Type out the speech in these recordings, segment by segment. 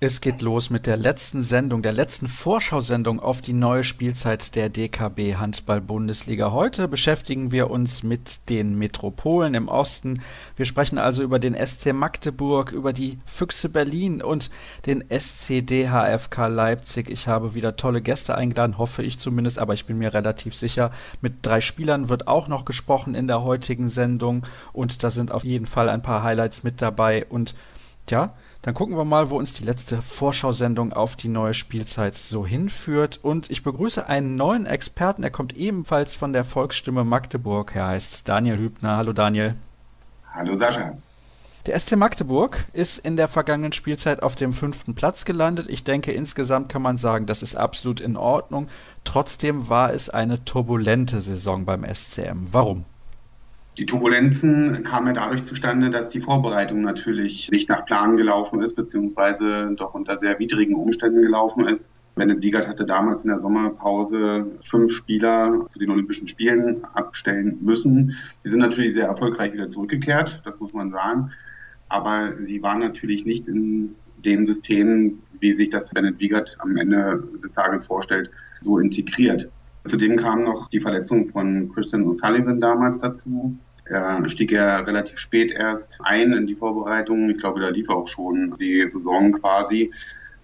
Es geht los mit der letzten Sendung, der letzten Vorschau-Sendung auf die neue Spielzeit der DKB Handball-Bundesliga. Heute beschäftigen wir uns mit den Metropolen im Osten. Wir sprechen also über den SC Magdeburg, über die Füchse Berlin und den SC DHFK Leipzig. Ich habe wieder tolle Gäste eingeladen, hoffe ich zumindest, aber ich bin mir relativ sicher. Mit drei Spielern wird auch noch gesprochen in der heutigen Sendung und da sind auf jeden Fall ein paar Highlights mit dabei und ja, dann gucken wir mal, wo uns die letzte Vorschau-Sendung auf die neue Spielzeit so hinführt. Und ich begrüße einen neuen Experten. Er kommt ebenfalls von der Volksstimme Magdeburg. Er heißt Daniel Hübner. Hallo Daniel. Hallo Sascha. Der SC Magdeburg ist in der vergangenen Spielzeit auf dem fünften Platz gelandet. Ich denke, insgesamt kann man sagen, das ist absolut in Ordnung. Trotzdem war es eine turbulente Saison beim SCM. Warum? Die Turbulenzen kamen ja dadurch zustande, dass die Vorbereitung natürlich nicht nach Plan gelaufen ist, beziehungsweise doch unter sehr widrigen Umständen gelaufen ist. Bennett Wiegert hatte damals in der Sommerpause fünf Spieler zu den Olympischen Spielen abstellen müssen. Die sind natürlich sehr erfolgreich wieder zurückgekehrt, das muss man sagen. Aber sie waren natürlich nicht in dem System, wie sich das Bennett Wiegert am Ende des Tages vorstellt, so integriert. Zudem kam noch die Verletzung von Christian O'Sullivan damals dazu. Er stieg ja relativ spät erst ein in die Vorbereitung. Ich glaube, da lief auch schon die Saison quasi.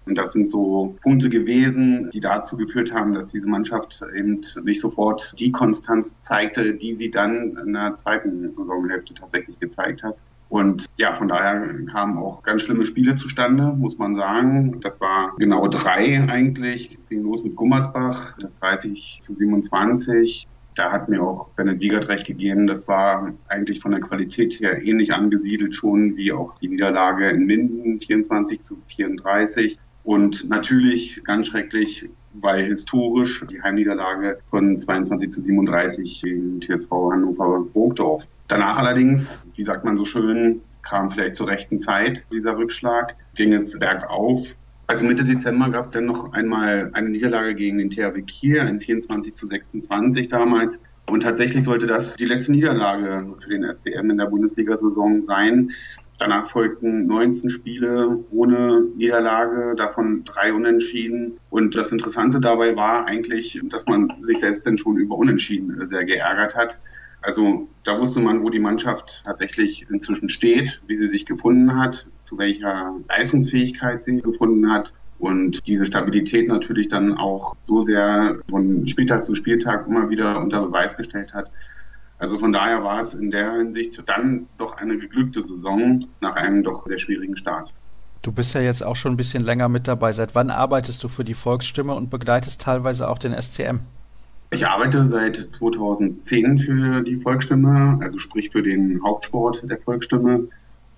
Und das sind so Punkte gewesen, die dazu geführt haben, dass diese Mannschaft eben nicht sofort die Konstanz zeigte, die sie dann in der zweiten Saisonhälfte tatsächlich gezeigt hat. Und ja, von daher kamen auch ganz schlimme Spiele zustande, muss man sagen. Das war genau drei eigentlich. Es ging los mit Gummersbach, das 30 zu 27 da hat mir auch Bennett Wiegert recht gegeben. Das war eigentlich von der Qualität her ähnlich angesiedelt schon wie auch die Niederlage in Minden 24 zu 34. Und natürlich ganz schrecklich, weil historisch die Heimniederlage von 22 zu 37 gegen TSV Hannover-Burgdorf. Danach allerdings, wie sagt man so schön, kam vielleicht zur rechten Zeit dieser Rückschlag, ging es bergauf also Mitte Dezember gab es dann noch einmal eine Niederlage gegen den THW Kiel, ein 24 zu 26 damals. Und tatsächlich sollte das die letzte Niederlage für den SCM in der Bundesliga-Saison sein. Danach folgten 19 Spiele ohne Niederlage, davon drei Unentschieden. Und das Interessante dabei war eigentlich, dass man sich selbst dann schon über Unentschieden sehr geärgert hat. Also da wusste man, wo die Mannschaft tatsächlich inzwischen steht, wie sie sich gefunden hat, zu welcher Leistungsfähigkeit sie gefunden hat und diese Stabilität natürlich dann auch so sehr von Spieltag zu Spieltag immer wieder unter Beweis gestellt hat. Also von daher war es in der Hinsicht dann doch eine geglückte Saison nach einem doch sehr schwierigen Start. Du bist ja jetzt auch schon ein bisschen länger mit dabei. Seit wann arbeitest du für die Volksstimme und begleitest teilweise auch den SCM? Ich arbeite seit 2010 für die Volksstimme, also sprich für den Hauptsport der Volksstimme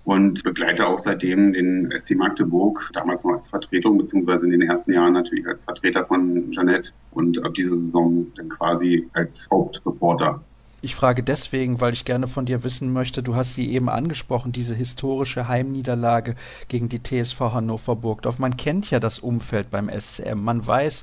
und begleite auch seitdem den SC Magdeburg, damals noch als Vertretung, beziehungsweise in den ersten Jahren natürlich als Vertreter von Jeanette und ab dieser Saison dann quasi als Hauptreporter. Ich frage deswegen, weil ich gerne von dir wissen möchte, du hast sie eben angesprochen, diese historische Heimniederlage gegen die TSV Hannover Burgdorf. Man kennt ja das Umfeld beim SCM. Man weiß,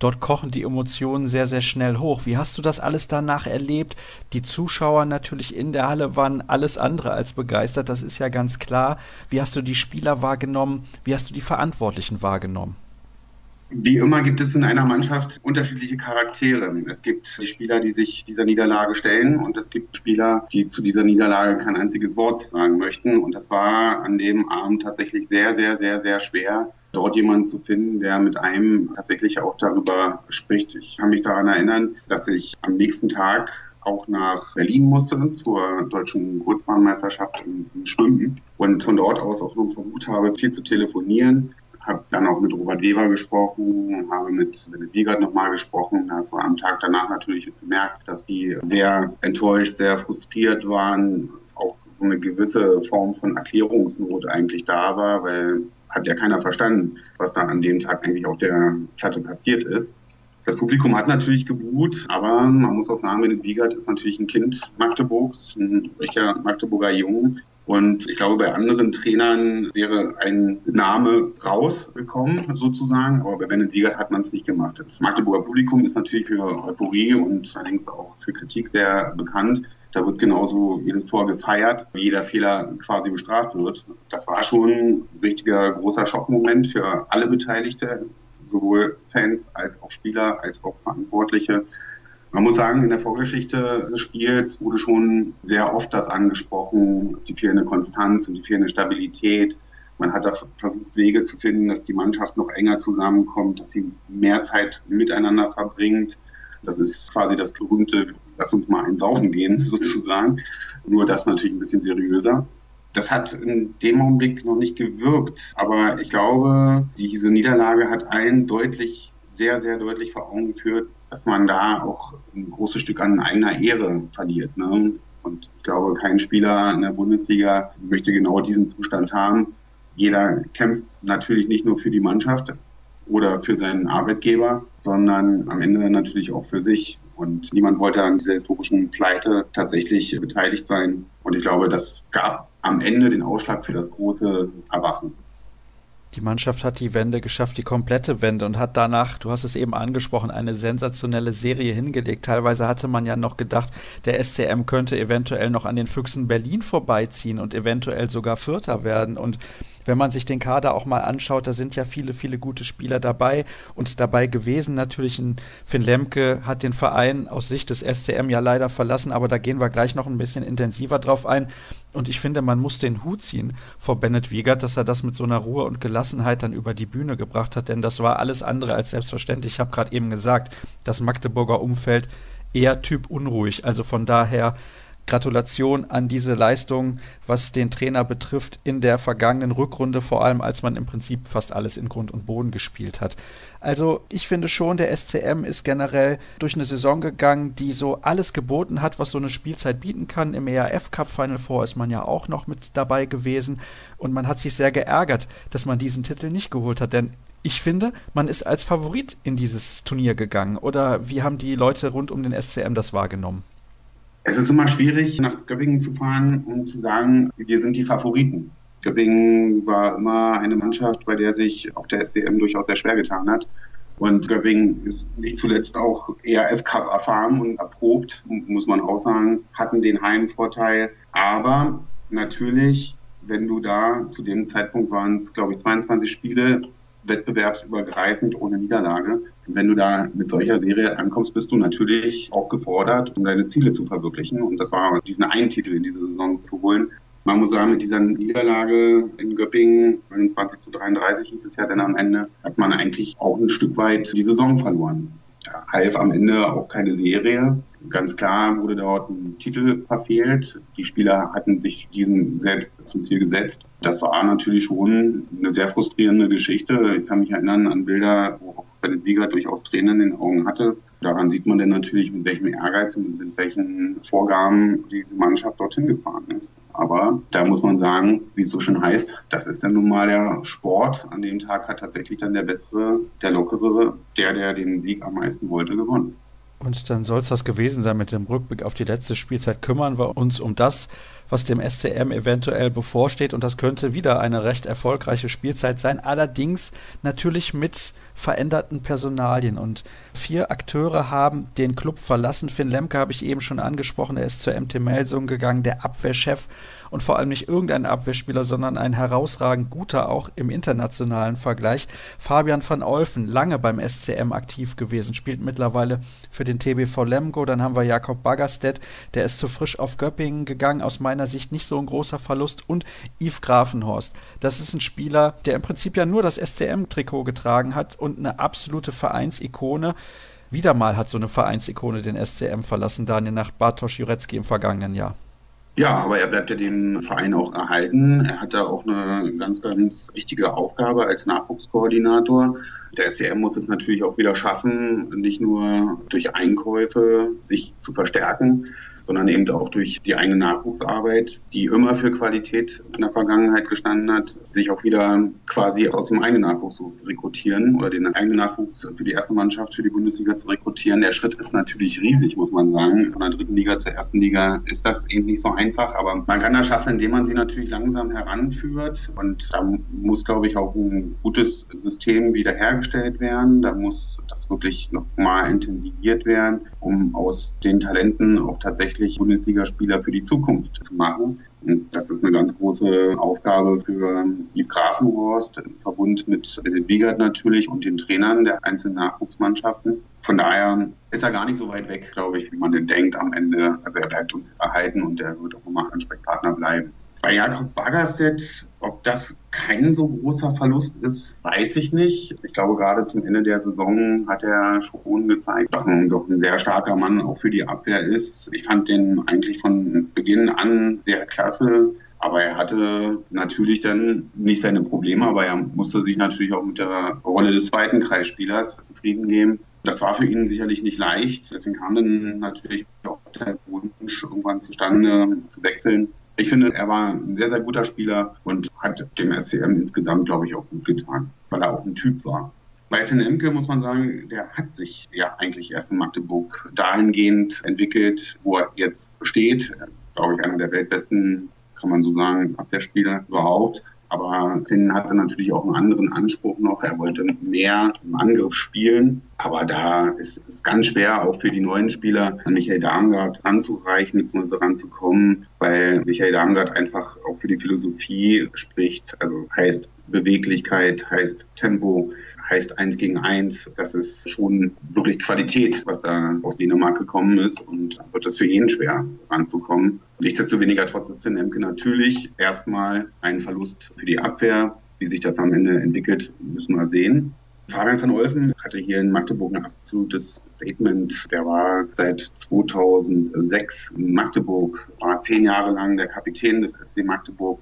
Dort kochen die Emotionen sehr, sehr schnell hoch. Wie hast du das alles danach erlebt? Die Zuschauer natürlich in der Halle waren alles andere als begeistert, das ist ja ganz klar. Wie hast du die Spieler wahrgenommen? Wie hast du die Verantwortlichen wahrgenommen? Wie immer gibt es in einer Mannschaft unterschiedliche Charaktere. Es gibt die Spieler, die sich dieser Niederlage stellen und es gibt Spieler, die zu dieser Niederlage kein einziges Wort sagen möchten. Und das war an dem Abend tatsächlich sehr, sehr, sehr, sehr schwer, dort jemanden zu finden, der mit einem tatsächlich auch darüber spricht. Ich kann mich daran erinnern, dass ich am nächsten Tag auch nach Berlin musste zur deutschen Kurzbahnmeisterschaft im, Schwimmen und von dort aus auch versucht habe, viel zu telefonieren dann auch mit Robert Weber gesprochen, habe mit Bennett Wiegert nochmal gesprochen. Da hast du am Tag danach natürlich gemerkt, dass die sehr enttäuscht, sehr frustriert waren, auch eine gewisse Form von Erklärungsnot eigentlich da war, weil hat ja keiner verstanden, was da an dem Tag eigentlich auf der Platte passiert ist. Das Publikum hat natürlich gebuht, aber man muss auch sagen, Bennett Wiegert ist natürlich ein Kind Magdeburgs, ein echter Magdeburger Jung, und ich glaube, bei anderen Trainern wäre ein Name rausgekommen, sozusagen. Aber bei Bennett Wiegert hat man es nicht gemacht. Das Magdeburger Publikum ist natürlich für Euphorie und allerdings auch für Kritik sehr bekannt. Da wird genauso jedes Tor gefeiert, wie jeder Fehler quasi bestraft wird. Das war schon ein richtiger großer Schockmoment für alle Beteiligte, sowohl Fans als auch Spieler, als auch Verantwortliche. Man muss sagen, in der Vorgeschichte des Spiels wurde schon sehr oft das angesprochen, die fehlende Konstanz und die fehlende Stabilität. Man hat da versucht, Wege zu finden, dass die Mannschaft noch enger zusammenkommt, dass sie mehr Zeit miteinander verbringt. Das ist quasi das berühmte, lass uns mal einsaufen gehen, sozusagen. Nur das natürlich ein bisschen seriöser. Das hat in dem Augenblick noch nicht gewirkt. Aber ich glaube, diese Niederlage hat allen deutlich, sehr, sehr deutlich vor Augen geführt, dass man da auch ein großes Stück an eigener Ehre verliert. Ne? Und ich glaube, kein Spieler in der Bundesliga möchte genau diesen Zustand haben. Jeder kämpft natürlich nicht nur für die Mannschaft oder für seinen Arbeitgeber, sondern am Ende natürlich auch für sich. Und niemand wollte an dieser historischen Pleite tatsächlich beteiligt sein. Und ich glaube, das gab am Ende den Ausschlag für das große Erwachen. Die Mannschaft hat die Wende geschafft, die komplette Wende und hat danach, du hast es eben angesprochen, eine sensationelle Serie hingelegt. Teilweise hatte man ja noch gedacht, der SCM könnte eventuell noch an den Füchsen Berlin vorbeiziehen und eventuell sogar Vierter werden. Und wenn man sich den Kader auch mal anschaut, da sind ja viele, viele gute Spieler dabei und dabei gewesen. Natürlich ein Finn Lemke hat den Verein aus Sicht des SCM ja leider verlassen, aber da gehen wir gleich noch ein bisschen intensiver drauf ein. Und ich finde, man muss den Hut ziehen vor Bennett Wiegert, dass er das mit so einer Ruhe und Gelassenheit dann über die Bühne gebracht hat, denn das war alles andere als selbstverständlich. Ich habe gerade eben gesagt, das Magdeburger Umfeld eher Typ unruhig. Also von daher Gratulation an diese Leistung, was den Trainer betrifft, in der vergangenen Rückrunde, vor allem als man im Prinzip fast alles in Grund und Boden gespielt hat. Also ich finde schon, der SCM ist generell durch eine Saison gegangen, die so alles geboten hat, was so eine Spielzeit bieten kann. Im ERF Cup Final Four ist man ja auch noch mit dabei gewesen und man hat sich sehr geärgert, dass man diesen Titel nicht geholt hat, denn ich finde, man ist als Favorit in dieses Turnier gegangen. Oder wie haben die Leute rund um den SCM das wahrgenommen? Es ist immer schwierig, nach Göppingen zu fahren und zu sagen, wir sind die Favoriten. Göppingen war immer eine Mannschaft, bei der sich auch der SCM durchaus sehr schwer getan hat. Und Göppingen ist nicht zuletzt auch ERF Cup erfahren und erprobt, muss man auch sagen, hatten den Heimvorteil. Aber natürlich, wenn du da zu dem Zeitpunkt waren es, glaube ich, 22 Spiele, wettbewerbsübergreifend ohne Niederlage. Wenn du da mit solcher Serie ankommst, bist du natürlich auch gefordert, um deine Ziele zu verwirklichen. Und das war diesen einen Titel in dieser Saison zu holen. Man muss sagen, mit dieser Niederlage in Göppingen, 29 zu 33 hieß es ja dann am Ende, hat man eigentlich auch ein Stück weit die Saison verloren. Ja, half am Ende auch keine Serie. Ganz klar wurde dort ein Titel verfehlt. Die Spieler hatten sich diesen selbst zum Ziel gesetzt. Das war natürlich schon eine sehr frustrierende Geschichte. Ich kann mich erinnern an Bilder, wo auch Bennett Wieger durchaus Tränen in den Augen hatte. Daran sieht man dann natürlich, mit welchem Ehrgeiz und mit welchen Vorgaben diese Mannschaft dorthin gefahren ist. Aber da muss man sagen, wie es so schön heißt, das ist ja nun mal der Sport. An dem Tag hat tatsächlich dann der bessere, der lockere, der, der den Sieg am meisten wollte, gewonnen. Und dann soll es das gewesen sein mit dem Rückblick auf die letzte Spielzeit. Kümmern wir uns um das, was dem SCM eventuell bevorsteht. Und das könnte wieder eine recht erfolgreiche Spielzeit sein. Allerdings natürlich mit veränderten Personalien. Und vier Akteure haben den Club verlassen. Finn Lemke habe ich eben schon angesprochen. Er ist zur MT Melsung gegangen, der Abwehrchef und vor allem nicht irgendein Abwehrspieler, sondern ein herausragend guter auch im internationalen Vergleich. Fabian van Olfen, lange beim SCM aktiv gewesen, spielt mittlerweile für den TBV Lemgo. Dann haben wir Jakob Baggerstedt, der ist zu frisch auf Göppingen gegangen, aus meiner Sicht nicht so ein großer Verlust. Und Yves Grafenhorst, das ist ein Spieler, der im Prinzip ja nur das SCM-Trikot getragen hat und eine absolute Vereinsikone. Wieder mal hat so eine Vereinsikone den SCM verlassen, Daniel nach Bartosz Jurecki im vergangenen Jahr. Ja, aber er bleibt ja dem Verein auch erhalten. Er hat da auch eine ganz, ganz wichtige Aufgabe als Nachwuchskoordinator. Der SCM muss es natürlich auch wieder schaffen, nicht nur durch Einkäufe sich zu verstärken, sondern eben auch durch die eigene Nachwuchsarbeit, die immer für Qualität in der Vergangenheit gestanden hat, sich auch wieder quasi aus dem eigenen Nachwuchs zu rekrutieren oder den eigenen Nachwuchs für die erste Mannschaft, für die Bundesliga zu rekrutieren. Der Schritt ist natürlich riesig, muss man sagen. Von der dritten Liga zur ersten Liga ist das eben nicht so einfach, aber man kann das schaffen, indem man sie natürlich langsam heranführt und da muss, glaube ich, auch ein gutes System wiederhergestellt werden. Da muss das wirklich nochmal intensiviert werden, um aus den Talenten auch tatsächlich Bundesligaspieler für die Zukunft zu machen. Und das ist eine ganz große Aufgabe für Yves Grafenhorst, im Verbund mit David Wiegert natürlich und den Trainern der einzelnen Nachwuchsmannschaften. Von daher ist er gar nicht so weit weg, glaube ich, wie man denn denkt am Ende. Also er bleibt uns erhalten und er wird auch immer Ansprechpartner bleiben. Bei Jakob Bagasset, ob das kein so großer Verlust ist, weiß ich nicht. Ich glaube, gerade zum Ende der Saison hat er schon gezeigt, dass er doch ein sehr starker Mann auch für die Abwehr ist. Ich fand den eigentlich von Beginn an sehr klasse. Aber er hatte natürlich dann nicht seine Probleme, aber er musste sich natürlich auch mit der Rolle des zweiten Kreisspielers zufrieden geben. Das war für ihn sicherlich nicht leicht. Deswegen kam dann natürlich auch der Wunsch irgendwann zustande zu wechseln. Ich finde, er war ein sehr, sehr guter Spieler und hat dem SCM insgesamt, glaube ich, auch gut getan, weil er auch ein Typ war. Bei Finn Emke muss man sagen, der hat sich ja eigentlich erst in Magdeburg dahingehend entwickelt, wo er jetzt steht. Er ist, glaube ich, einer der weltbesten, kann man so sagen, Abwehrspieler überhaupt. Aber Finn hatte natürlich auch einen anderen Anspruch noch. Er wollte mehr im Angriff spielen. Aber da ist es ganz schwer, auch für die neuen Spieler an Michael Darmgard anzureichen, bzw. ranzukommen, weil Michael Darmgard einfach auch für die Philosophie spricht. Also heißt Beweglichkeit, heißt Tempo, heißt eins gegen eins. Das ist schon wirklich Qualität, was da aus Dänemark gekommen ist und wird das für jeden schwer ranzukommen. Nichtsdestoweniger trotz ist Finn natürlich erstmal ein Verlust für die Abwehr. Wie sich das am Ende entwickelt, müssen wir sehen. Fabian van Olfen hatte hier in Magdeburg ein absolutes Statement. Der war seit 2006 in Magdeburg, war zehn Jahre lang der Kapitän des SC Magdeburg.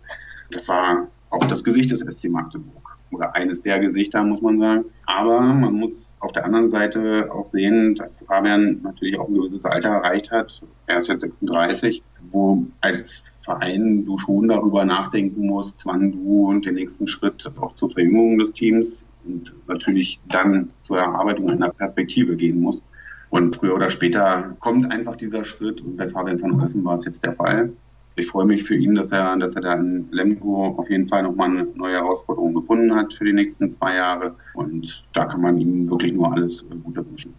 Das war auch das Gesicht des SC Magdeburg oder eines der Gesichter, muss man sagen. Aber man muss auf der anderen Seite auch sehen, dass Fabian natürlich auch ein gewisses Alter erreicht hat. Er ist jetzt 36, wo als Verein du schon darüber nachdenken musst, wann du den nächsten Schritt auch zur Verjüngung des Teams und natürlich dann zur Erarbeitung einer Perspektive gehen musst. Und früher oder später kommt einfach dieser Schritt und bei Fabian van Olfen war es jetzt der Fall ich freue mich für ihn, dass er, dass er da in Lemgo auf jeden Fall nochmal eine neue Herausforderung gefunden hat für die nächsten zwei Jahre. Und da kann man ihm wirklich nur alles Gute wünschen.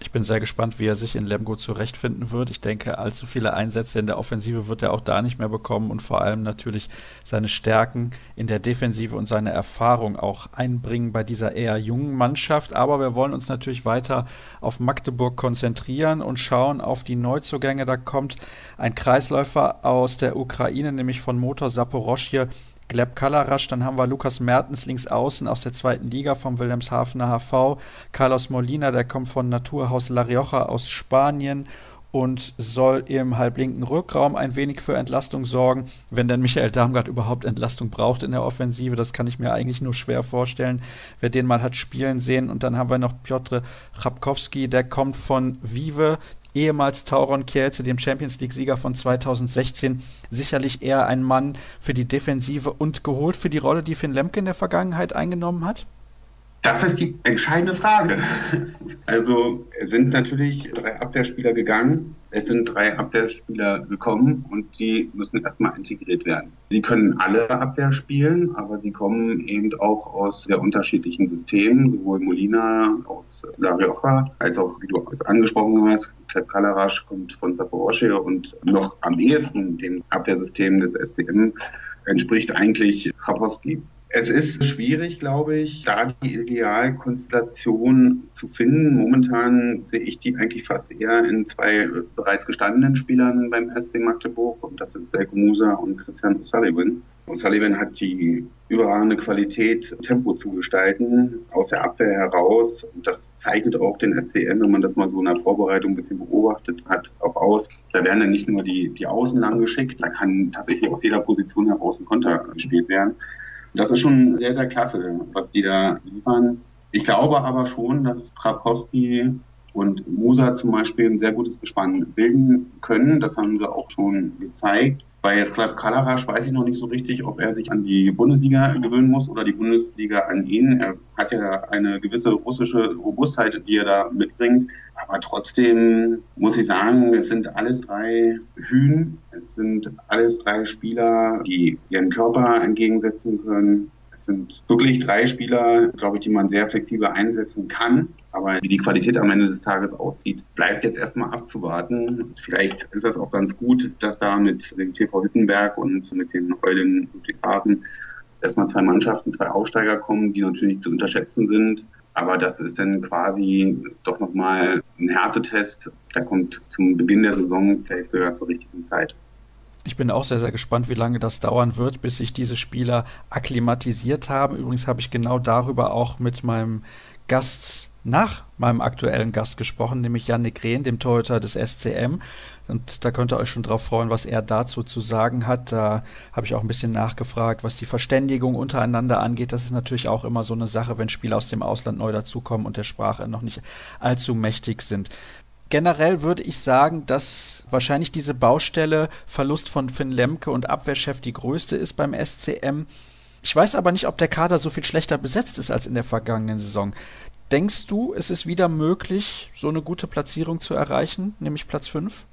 Ich bin sehr gespannt, wie er sich in Lemgo zurechtfinden wird. Ich denke, allzu viele Einsätze in der Offensive wird er auch da nicht mehr bekommen und vor allem natürlich seine Stärken in der Defensive und seine Erfahrung auch einbringen bei dieser eher jungen Mannschaft. Aber wir wollen uns natürlich weiter auf Magdeburg konzentrieren und schauen auf die Neuzugänge. Da kommt ein Kreisläufer aus der Ukraine, nämlich von Motor Saporoschje Gleb Kalarasch, dann haben wir Lukas Mertens links außen aus der zweiten Liga vom Wilhelmshavener HV, Carlos Molina, der kommt von Naturhaus La Rioja aus Spanien und soll im halblinken Rückraum ein wenig für Entlastung sorgen, wenn denn Michael Darmgard überhaupt Entlastung braucht in der Offensive. Das kann ich mir eigentlich nur schwer vorstellen, wer den mal hat spielen sehen. Und dann haben wir noch Piotr Chrapkowski, der kommt von Vive, ehemals Tauron Kielce, dem Champions League-Sieger von 2016, sicherlich eher ein Mann für die Defensive und geholt für die Rolle, die Finn Lemke in der Vergangenheit eingenommen hat? Das ist die entscheidende Frage. Also es sind natürlich drei Abwehrspieler gegangen, es sind drei Abwehrspieler gekommen und die müssen erstmal integriert werden. Sie können alle Abwehr spielen, aber sie kommen eben auch aus sehr unterschiedlichen Systemen, sowohl Molina aus La Rioja, als auch, wie du es angesprochen hast, Kleb Kalarasch kommt von Zaporosche und noch am ehesten dem Abwehrsystem des SCM entspricht eigentlich Rapowski. Es ist schwierig, glaube ich, da die Idealkonstellation zu finden. Momentan sehe ich die eigentlich fast eher in zwei bereits gestandenen Spielern beim SC Magdeburg. Und das ist Selko Musa und Christian O'Sullivan. O'Sullivan hat die überragende Qualität, Tempo zu gestalten, aus der Abwehr heraus. Das zeichnet auch den SCN, wenn man das mal so in der Vorbereitung ein bisschen beobachtet hat, auch aus. Da werden dann nicht nur die, die Außen lang geschickt, da kann tatsächlich aus jeder Position heraus ein Konter gespielt werden. Das ist schon sehr, sehr klasse, was die da liefern. Ich glaube aber schon, dass Krakowski und Moser zum Beispiel ein sehr gutes Gespann bilden können. Das haben sie auch schon gezeigt. Bei Slab Kalarasch weiß ich noch nicht so richtig, ob er sich an die Bundesliga gewöhnen muss oder die Bundesliga an ihn. Er hat ja eine gewisse russische Robustheit, die er da mitbringt. Aber trotzdem muss ich sagen, es sind alles drei Hühn. Es sind alles drei Spieler, die ihren Körper entgegensetzen können. Es sind wirklich drei Spieler, glaube ich, die man sehr flexibel einsetzen kann. Aber wie die Qualität am Ende des Tages aussieht, bleibt jetzt erstmal abzuwarten. Vielleicht ist das auch ganz gut, dass da mit dem TV Wittenberg und mit den Eulen Ludwigshafen erstmal zwei Mannschaften, zwei Aufsteiger kommen, die natürlich zu unterschätzen sind. Aber das ist dann quasi doch nochmal ein Härtetest. Der kommt zum Beginn der Saison vielleicht sogar zur richtigen Zeit. Ich bin auch sehr, sehr gespannt, wie lange das dauern wird, bis sich diese Spieler akklimatisiert haben. Übrigens habe ich genau darüber auch mit meinem Gast nach meinem aktuellen Gast gesprochen, nämlich Yannick Rehn, dem Torhüter des SCM. Und da könnt ihr euch schon drauf freuen, was er dazu zu sagen hat. Da habe ich auch ein bisschen nachgefragt, was die Verständigung untereinander angeht. Das ist natürlich auch immer so eine Sache, wenn Spieler aus dem Ausland neu dazukommen und der Sprache noch nicht allzu mächtig sind. Generell würde ich sagen, dass wahrscheinlich diese Baustelle Verlust von Finn Lemke und Abwehrchef die größte ist beim SCM. Ich weiß aber nicht, ob der Kader so viel schlechter besetzt ist als in der vergangenen Saison. Denkst du, es ist wieder möglich, so eine gute Platzierung zu erreichen, nämlich Platz 5?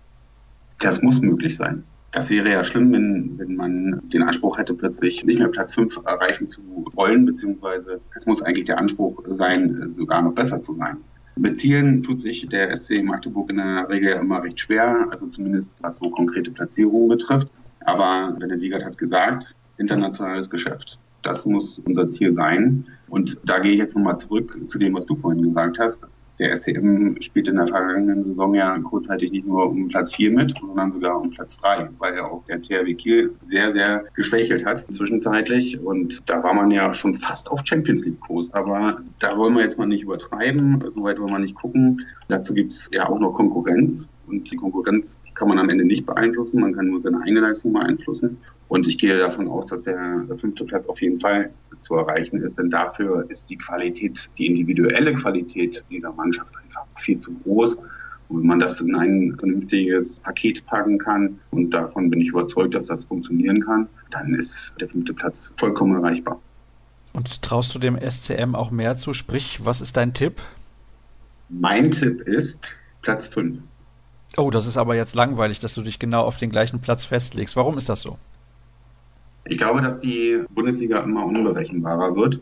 Das muss möglich sein. Das wäre ja schlimm, wenn, wenn man den Anspruch hätte, plötzlich nicht mehr Platz 5 erreichen zu wollen, beziehungsweise es muss eigentlich der Anspruch sein, sogar noch besser zu sein. Mit Zielen tut sich der SC Magdeburg in der Regel immer recht schwer, also zumindest was so konkrete Platzierungen betrifft. Aber René Wiegert hat gesagt, internationales Geschäft. Das muss unser Ziel sein. Und da gehe ich jetzt nochmal zurück zu dem, was du vorhin gesagt hast der SCM spielt in der vergangenen Saison ja kurzzeitig nicht nur um Platz 4 mit, sondern sogar um Platz 3, weil ja auch der THW Kiel sehr, sehr geschwächelt hat zwischenzeitlich. Und da war man ja schon fast auf Champions League Kurs. Aber da wollen wir jetzt mal nicht übertreiben, soweit wollen wir nicht gucken. Dazu gibt es ja auch noch Konkurrenz. Und die Konkurrenz kann man am Ende nicht beeinflussen, man kann nur seine eigene Leistung beeinflussen. Und ich gehe davon aus, dass der, fünfte Platz auf jeden Fall zu erreichen ist, denn dafür ist die Qualität, die individuelle Qualität dieser Mannschaft einfach viel zu groß. Und wenn man das in ein vernünftiges Paket packen kann, und davon bin ich überzeugt, dass das funktionieren kann, dann ist der fünfte Platz vollkommen erreichbar. Und traust du dem SCM auch mehr zu? Sprich, was ist dein Tipp? Mein Tipp ist Platz 5. Oh, das ist aber jetzt langweilig, dass du dich genau auf den gleichen Platz festlegst. Warum ist das so? Ich glaube, dass die Bundesliga immer unberechenbarer wird.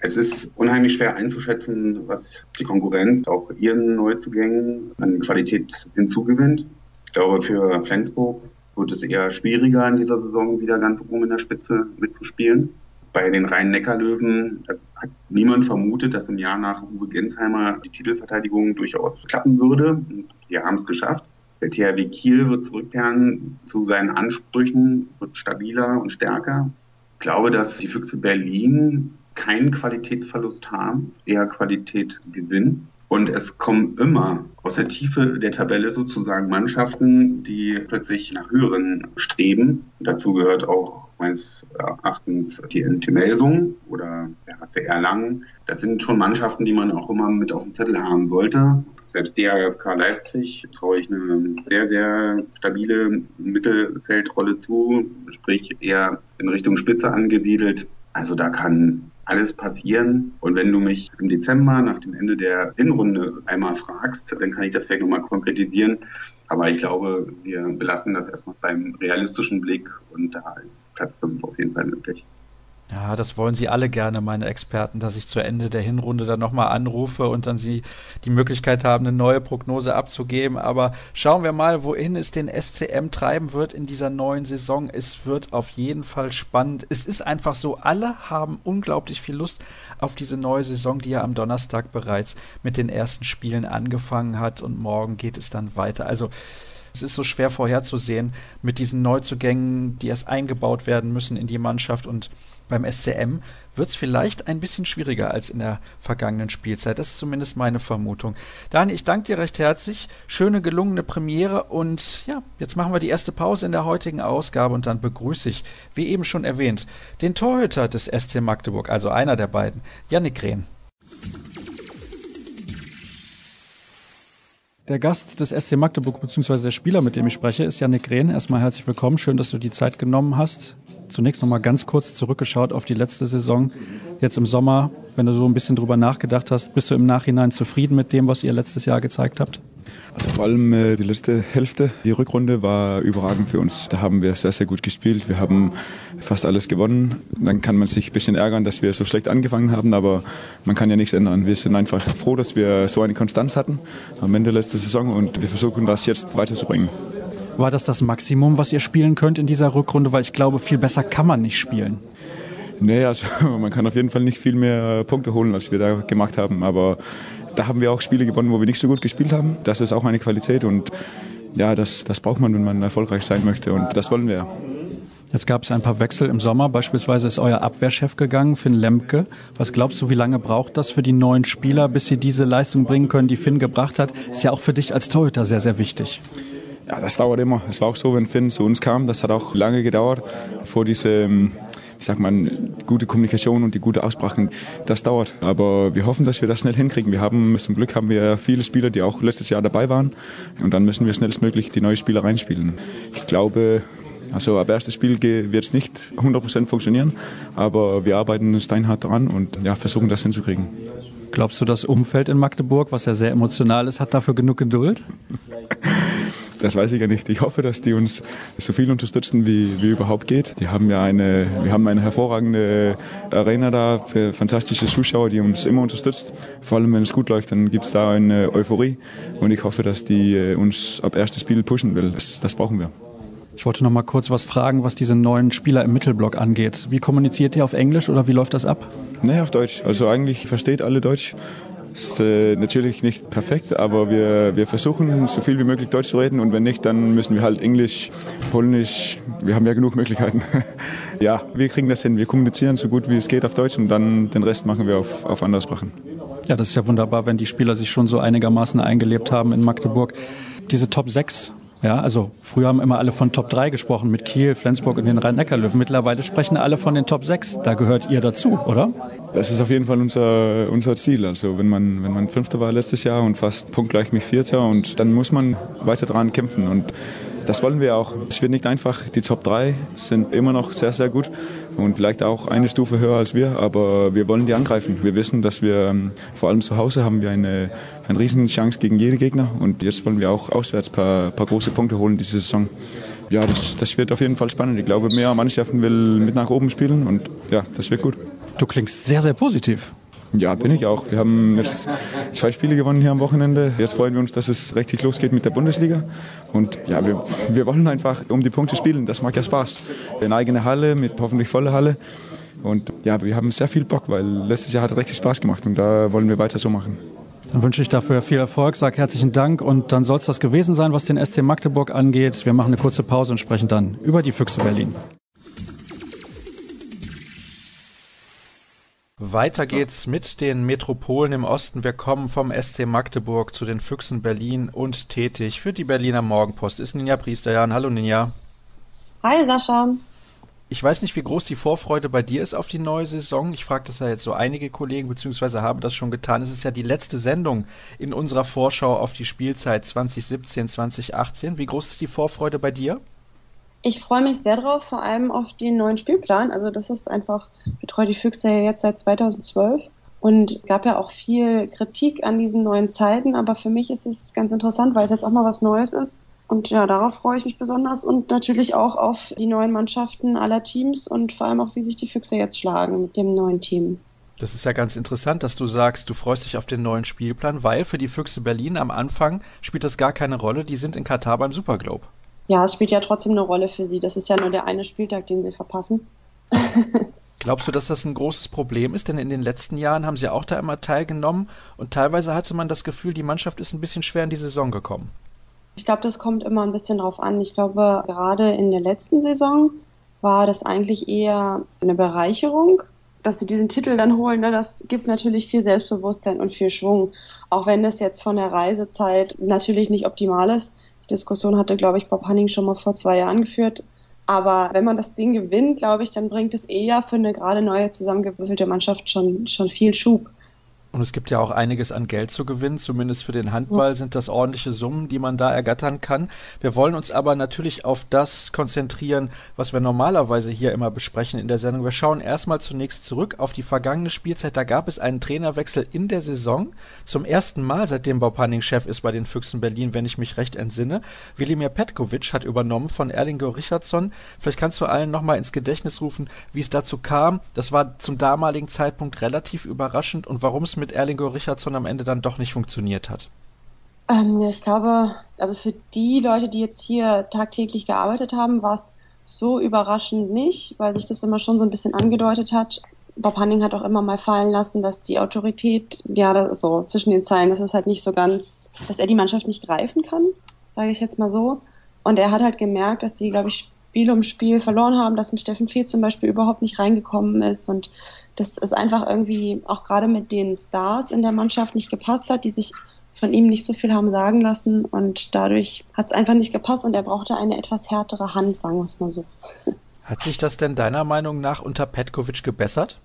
Es ist unheimlich schwer einzuschätzen, was die Konkurrenz auch ihren Neuzugängen an Qualität hinzugewinnt. Ich glaube, für Flensburg wird es eher schwieriger in dieser Saison wieder ganz oben in der Spitze mitzuspielen. Bei den Rhein-Neckar-Löwen hat niemand vermutet, dass im Jahr nach Uwe Gensheimer die Titelverteidigung durchaus klappen würde. Wir haben es geschafft. Der THW Kiel wird zurückkehren zu seinen Ansprüchen, wird stabiler und stärker. Ich glaube, dass die Füchse Berlin keinen Qualitätsverlust haben, eher Qualität gewinnen. Und es kommen immer aus der Tiefe der Tabelle sozusagen Mannschaften, die plötzlich nach höheren streben. dazu gehört auch meines Erachtens die NT Melsung oder der HCR Lang. Das sind schon Mannschaften, die man auch immer mit auf dem Zettel haben sollte. Selbst DRFK Leipzig traue ich eine sehr, sehr stabile Mittelfeldrolle zu, sprich eher in Richtung Spitze angesiedelt. Also da kann alles passieren. Und wenn du mich im Dezember nach dem Ende der Hinrunde einmal fragst, dann kann ich das vielleicht nochmal konkretisieren. Aber ich glaube, wir belassen das erstmal beim realistischen Blick und da ist Platz 5 auf jeden Fall möglich. Ja, das wollen sie alle gerne, meine Experten, dass ich zu Ende der Hinrunde dann nochmal anrufe und dann sie die Möglichkeit haben, eine neue Prognose abzugeben. Aber schauen wir mal, wohin es den SCM treiben wird in dieser neuen Saison. Es wird auf jeden Fall spannend. Es ist einfach so, alle haben unglaublich viel Lust auf diese neue Saison, die ja am Donnerstag bereits mit den ersten Spielen angefangen hat und morgen geht es dann weiter. Also, es ist so schwer vorherzusehen mit diesen Neuzugängen, die erst eingebaut werden müssen in die Mannschaft und beim SCM wird es vielleicht ein bisschen schwieriger als in der vergangenen Spielzeit. Das ist zumindest meine Vermutung. Dani, ich danke dir recht herzlich. Schöne, gelungene Premiere und ja, jetzt machen wir die erste Pause in der heutigen Ausgabe und dann begrüße ich, wie eben schon erwähnt, den Torhüter des SC Magdeburg, also einer der beiden, Yannick Rehn. Der Gast des SC Magdeburg bzw. der Spieler, mit dem ich spreche, ist Yannick Rehn. Erstmal herzlich willkommen. Schön, dass du die Zeit genommen hast Zunächst noch mal ganz kurz zurückgeschaut auf die letzte Saison. Jetzt im Sommer, wenn du so ein bisschen drüber nachgedacht hast, bist du im Nachhinein zufrieden mit dem, was ihr letztes Jahr gezeigt habt? Also vor allem äh, die letzte Hälfte, die Rückrunde war überragend für uns. Da haben wir sehr, sehr gut gespielt. Wir haben fast alles gewonnen. Dann kann man sich ein bisschen ärgern, dass wir so schlecht angefangen haben, aber man kann ja nichts ändern. Wir sind einfach froh, dass wir so eine Konstanz hatten am Ende letzter Saison und wir versuchen das jetzt weiterzubringen. War das das Maximum, was ihr spielen könnt in dieser Rückrunde? Weil ich glaube, viel besser kann man nicht spielen. Nee, also man kann auf jeden Fall nicht viel mehr Punkte holen, als wir da gemacht haben. Aber da haben wir auch Spiele gewonnen, wo wir nicht so gut gespielt haben. Das ist auch eine Qualität und ja, das, das braucht man, wenn man erfolgreich sein möchte und das wollen wir. Jetzt gab es ein paar Wechsel im Sommer. Beispielsweise ist euer Abwehrchef gegangen, Finn Lemke. Was glaubst du, wie lange braucht das für die neuen Spieler, bis sie diese Leistung bringen können, die Finn gebracht hat? Ist ja auch für dich als Torhüter sehr, sehr wichtig. Ja, das dauert immer. Es war auch so, wenn Finn zu uns kam. Das hat auch lange gedauert, vor diese ähm, ich sag mal, gute Kommunikation und die gute Aussprachen, das dauert. Aber wir hoffen, dass wir das schnell hinkriegen. Wir haben, zum Glück haben wir viele Spieler, die auch letztes Jahr dabei waren. Und dann müssen wir schnellstmöglich die neuen Spieler reinspielen. Ich glaube, also ab erstes Spiel wird es nicht 100% funktionieren, aber wir arbeiten steinhart daran und ja, versuchen das hinzukriegen. Glaubst du, das Umfeld in Magdeburg, was ja sehr emotional ist, hat dafür genug Geduld? Das weiß ich ja nicht. Ich hoffe, dass die uns so viel unterstützen, wie, wie überhaupt geht. Die haben ja eine, wir haben eine hervorragende Arena da für fantastische Zuschauer, die uns immer unterstützt. Vor allem, wenn es gut läuft, dann gibt es da eine Euphorie. Und ich hoffe, dass die äh, uns ab erstes Spiel pushen will. Das, das brauchen wir. Ich wollte noch mal kurz was fragen, was diese neuen Spieler im Mittelblock angeht. Wie kommuniziert ihr auf Englisch oder wie läuft das ab? Nee, auf Deutsch. Also eigentlich versteht alle Deutsch. Ist äh, natürlich nicht perfekt, aber wir, wir versuchen so viel wie möglich Deutsch zu reden und wenn nicht, dann müssen wir halt Englisch, Polnisch, wir haben ja genug Möglichkeiten. ja, wir kriegen das hin. Wir kommunizieren so gut wie es geht auf Deutsch und dann den Rest machen wir auf, auf andere Sprachen. Ja, das ist ja wunderbar, wenn die Spieler sich schon so einigermaßen eingelebt haben in Magdeburg. Diese Top 6 ja, also früher haben immer alle von Top 3 gesprochen mit Kiel, Flensburg und den Rhein-Neckar-Löwen. Mittlerweile sprechen alle von den Top 6. Da gehört ihr dazu, oder? Das ist auf jeden Fall unser, unser Ziel. Also wenn man, wenn man Fünfter war letztes Jahr und fast punktgleich mit Vierter und dann muss man weiter dran kämpfen und das wollen wir auch. Es wird nicht einfach. Die Top 3 sind immer noch sehr, sehr gut und vielleicht auch eine Stufe höher als wir, aber wir wollen die angreifen. Wir wissen, dass wir ähm, vor allem zu Hause haben wir eine, eine riesen Chance gegen jede Gegner und jetzt wollen wir auch auswärts ein paar, paar große Punkte holen diese Saison. Ja, das, das wird auf jeden Fall spannend. Ich glaube, mehr Mannschaften will mit nach oben spielen und ja, das wird gut. Du klingst sehr, sehr positiv. Ja, bin ich auch. Wir haben jetzt zwei Spiele gewonnen hier am Wochenende. Jetzt freuen wir uns, dass es richtig losgeht mit der Bundesliga. Und ja, wir, wir wollen einfach um die Punkte spielen. Das macht ja Spaß. Eine eigene Halle mit hoffentlich voller Halle. Und ja, wir haben sehr viel Bock, weil letztes Jahr hat es richtig Spaß gemacht und da wollen wir weiter so machen. Dann wünsche ich dafür viel Erfolg, sage herzlichen Dank und dann soll es das gewesen sein, was den SC Magdeburg angeht. Wir machen eine kurze Pause und sprechen dann über die Füchse Berlin. Weiter geht's mit den Metropolen im Osten. Wir kommen vom SC Magdeburg zu den Füchsen Berlin und tätig für die Berliner Morgenpost ist Ninja Priesterjan. Hallo Ninja. Hi Sascha. Ich weiß nicht, wie groß die Vorfreude bei dir ist auf die neue Saison. Ich frage das ja jetzt so einige Kollegen, beziehungsweise habe das schon getan. Es ist ja die letzte Sendung in unserer Vorschau auf die Spielzeit 2017, 2018. Wie groß ist die Vorfreude bei dir? Ich freue mich sehr drauf, vor allem auf den neuen Spielplan. Also das ist einfach, ich betreue die Füchse ja jetzt seit 2012 und gab ja auch viel Kritik an diesen neuen Zeiten, aber für mich ist es ganz interessant, weil es jetzt auch mal was Neues ist. Und ja, darauf freue ich mich besonders und natürlich auch auf die neuen Mannschaften aller Teams und vor allem auch, wie sich die Füchse jetzt schlagen mit dem neuen Team. Das ist ja ganz interessant, dass du sagst, du freust dich auf den neuen Spielplan, weil für die Füchse Berlin am Anfang spielt das gar keine Rolle. Die sind in Katar beim Superglobe ja, es spielt ja trotzdem eine Rolle für sie. Das ist ja nur der eine Spieltag, den sie verpassen. Glaubst du, dass das ein großes Problem ist? Denn in den letzten Jahren haben sie auch da immer teilgenommen und teilweise hatte man das Gefühl, die Mannschaft ist ein bisschen schwer in die Saison gekommen. Ich glaube, das kommt immer ein bisschen drauf an. Ich glaube, gerade in der letzten Saison war das eigentlich eher eine Bereicherung, dass sie diesen Titel dann holen. Ne? Das gibt natürlich viel Selbstbewusstsein und viel Schwung. Auch wenn das jetzt von der Reisezeit natürlich nicht optimal ist. Diskussion hatte, glaube ich, Bob Hanning schon mal vor zwei Jahren geführt. Aber wenn man das Ding gewinnt, glaube ich, dann bringt es eher für eine gerade neue zusammengewürfelte Mannschaft schon, schon viel Schub. Und es gibt ja auch einiges an Geld zu gewinnen. Zumindest für den Handball sind das ordentliche Summen, die man da ergattern kann. Wir wollen uns aber natürlich auf das konzentrieren, was wir normalerweise hier immer besprechen in der Sendung. Wir schauen erstmal zunächst zurück auf die vergangene Spielzeit. Da gab es einen Trainerwechsel in der Saison. Zum ersten Mal, seitdem Bob Hanning Chef ist bei den Füchsen Berlin, wenn ich mich recht entsinne. Wilimir Petkovic hat übernommen von Erlingo Richardson. Vielleicht kannst du allen nochmal ins Gedächtnis rufen, wie es dazu kam. Das war zum damaligen Zeitpunkt relativ überraschend und warum es mit Erlingo Richardson am Ende dann doch nicht funktioniert hat? Ähm, ich glaube, also für die Leute, die jetzt hier tagtäglich gearbeitet haben, war es so überraschend nicht, weil sich das immer schon so ein bisschen angedeutet hat. Bob Hanning hat auch immer mal fallen lassen, dass die Autorität, ja, so zwischen den Zeilen, das ist halt nicht so ganz, dass er die Mannschaft nicht greifen kann, sage ich jetzt mal so. Und er hat halt gemerkt, dass sie, glaube ich, Spiel um Spiel verloren haben, dass ein Steffen Fehl zum Beispiel überhaupt nicht reingekommen ist und dass es einfach irgendwie auch gerade mit den Stars in der Mannschaft nicht gepasst hat, die sich von ihm nicht so viel haben sagen lassen und dadurch hat es einfach nicht gepasst und er brauchte eine etwas härtere Hand, sagen wir es mal so. Hat sich das denn deiner Meinung nach unter Petkovic gebessert?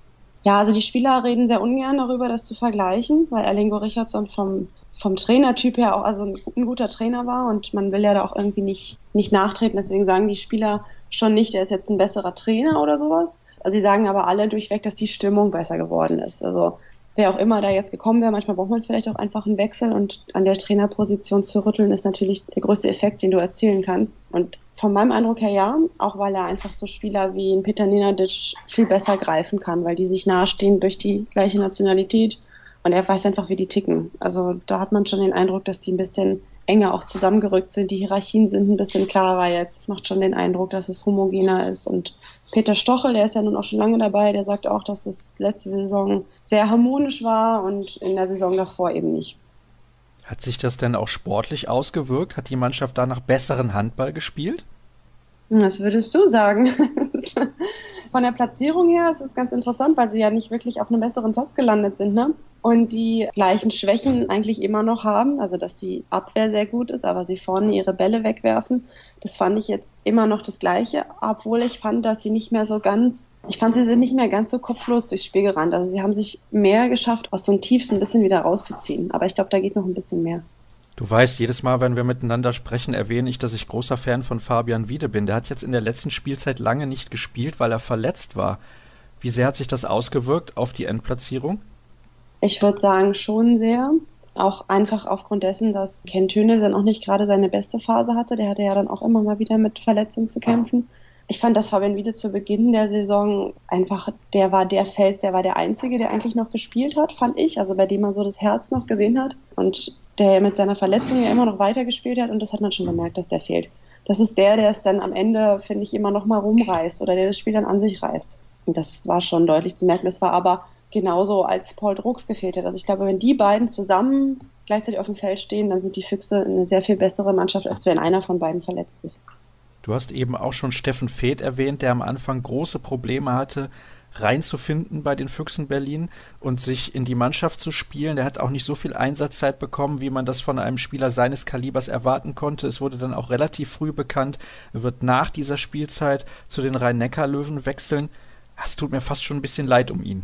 Ja, also die Spieler reden sehr ungern darüber, das zu vergleichen, weil Erlingo Richardson vom, vom Trainertyp her auch also ein, ein, guter Trainer war und man will ja da auch irgendwie nicht, nicht nachtreten. Deswegen sagen die Spieler schon nicht, er ist jetzt ein besserer Trainer oder sowas. Also sie sagen aber alle durchweg, dass die Stimmung besser geworden ist. Also wer auch immer da jetzt gekommen wäre, manchmal braucht man vielleicht auch einfach einen Wechsel und an der Trainerposition zu rütteln ist natürlich der größte Effekt, den du erzielen kannst. Und von meinem Eindruck her ja, auch weil er einfach so Spieler wie ein Peter Nenadic viel besser greifen kann, weil die sich nahestehen durch die gleiche Nationalität und er weiß einfach, wie die ticken. Also da hat man schon den Eindruck, dass die ein bisschen enger auch zusammengerückt sind. Die Hierarchien sind ein bisschen klarer jetzt. Macht schon den Eindruck, dass es homogener ist. Und Peter Stochel, der ist ja nun auch schon lange dabei, der sagt auch, dass es letzte Saison sehr harmonisch war und in der Saison davor eben nicht. Hat sich das denn auch sportlich ausgewirkt? Hat die Mannschaft danach besseren Handball gespielt? Was würdest du sagen? Von der Platzierung her ist es ganz interessant, weil sie ja nicht wirklich auf einem besseren Platz gelandet sind. Ne? Und die gleichen Schwächen eigentlich immer noch haben. Also, dass die Abwehr sehr gut ist, aber sie vorne ihre Bälle wegwerfen. Das fand ich jetzt immer noch das Gleiche, obwohl ich fand, dass sie nicht mehr so ganz, ich fand, sie sind nicht mehr ganz so kopflos durchs Spiel gerannt. Also, sie haben sich mehr geschafft, aus so einem Tiefs ein bisschen wieder rauszuziehen. Aber ich glaube, da geht noch ein bisschen mehr. Du weißt, jedes Mal, wenn wir miteinander sprechen, erwähne ich, dass ich großer Fan von Fabian Wiede bin. Der hat jetzt in der letzten Spielzeit lange nicht gespielt, weil er verletzt war. Wie sehr hat sich das ausgewirkt auf die Endplatzierung? Ich würde sagen, schon sehr. Auch einfach aufgrund dessen, dass Ken Töne dann auch nicht gerade seine beste Phase hatte. Der hatte ja dann auch immer mal wieder mit Verletzungen zu kämpfen. Ich fand, dass Fabian wieder zu Beginn der Saison einfach, der war der Fels, der war der Einzige, der eigentlich noch gespielt hat, fand ich. Also bei dem man so das Herz noch gesehen hat. Und der mit seiner Verletzung ja immer noch weitergespielt hat. Und das hat man schon gemerkt, dass der fehlt. Das ist der, der es dann am Ende, finde ich, immer noch mal rumreißt oder der das Spiel dann an sich reißt. Und das war schon deutlich zu merken. Das war aber genauso als Paul Drucks gefehlt hat. Also ich glaube, wenn die beiden zusammen gleichzeitig auf dem Feld stehen, dann sind die Füchse eine sehr viel bessere Mannschaft, als wenn einer von beiden verletzt ist. Du hast eben auch schon Steffen Feeth erwähnt, der am Anfang große Probleme hatte, reinzufinden bei den Füchsen Berlin und sich in die Mannschaft zu spielen. Der hat auch nicht so viel Einsatzzeit bekommen, wie man das von einem Spieler seines Kalibers erwarten konnte. Es wurde dann auch relativ früh bekannt, er wird nach dieser Spielzeit zu den Rhein-Neckar-Löwen wechseln. Es tut mir fast schon ein bisschen leid um ihn.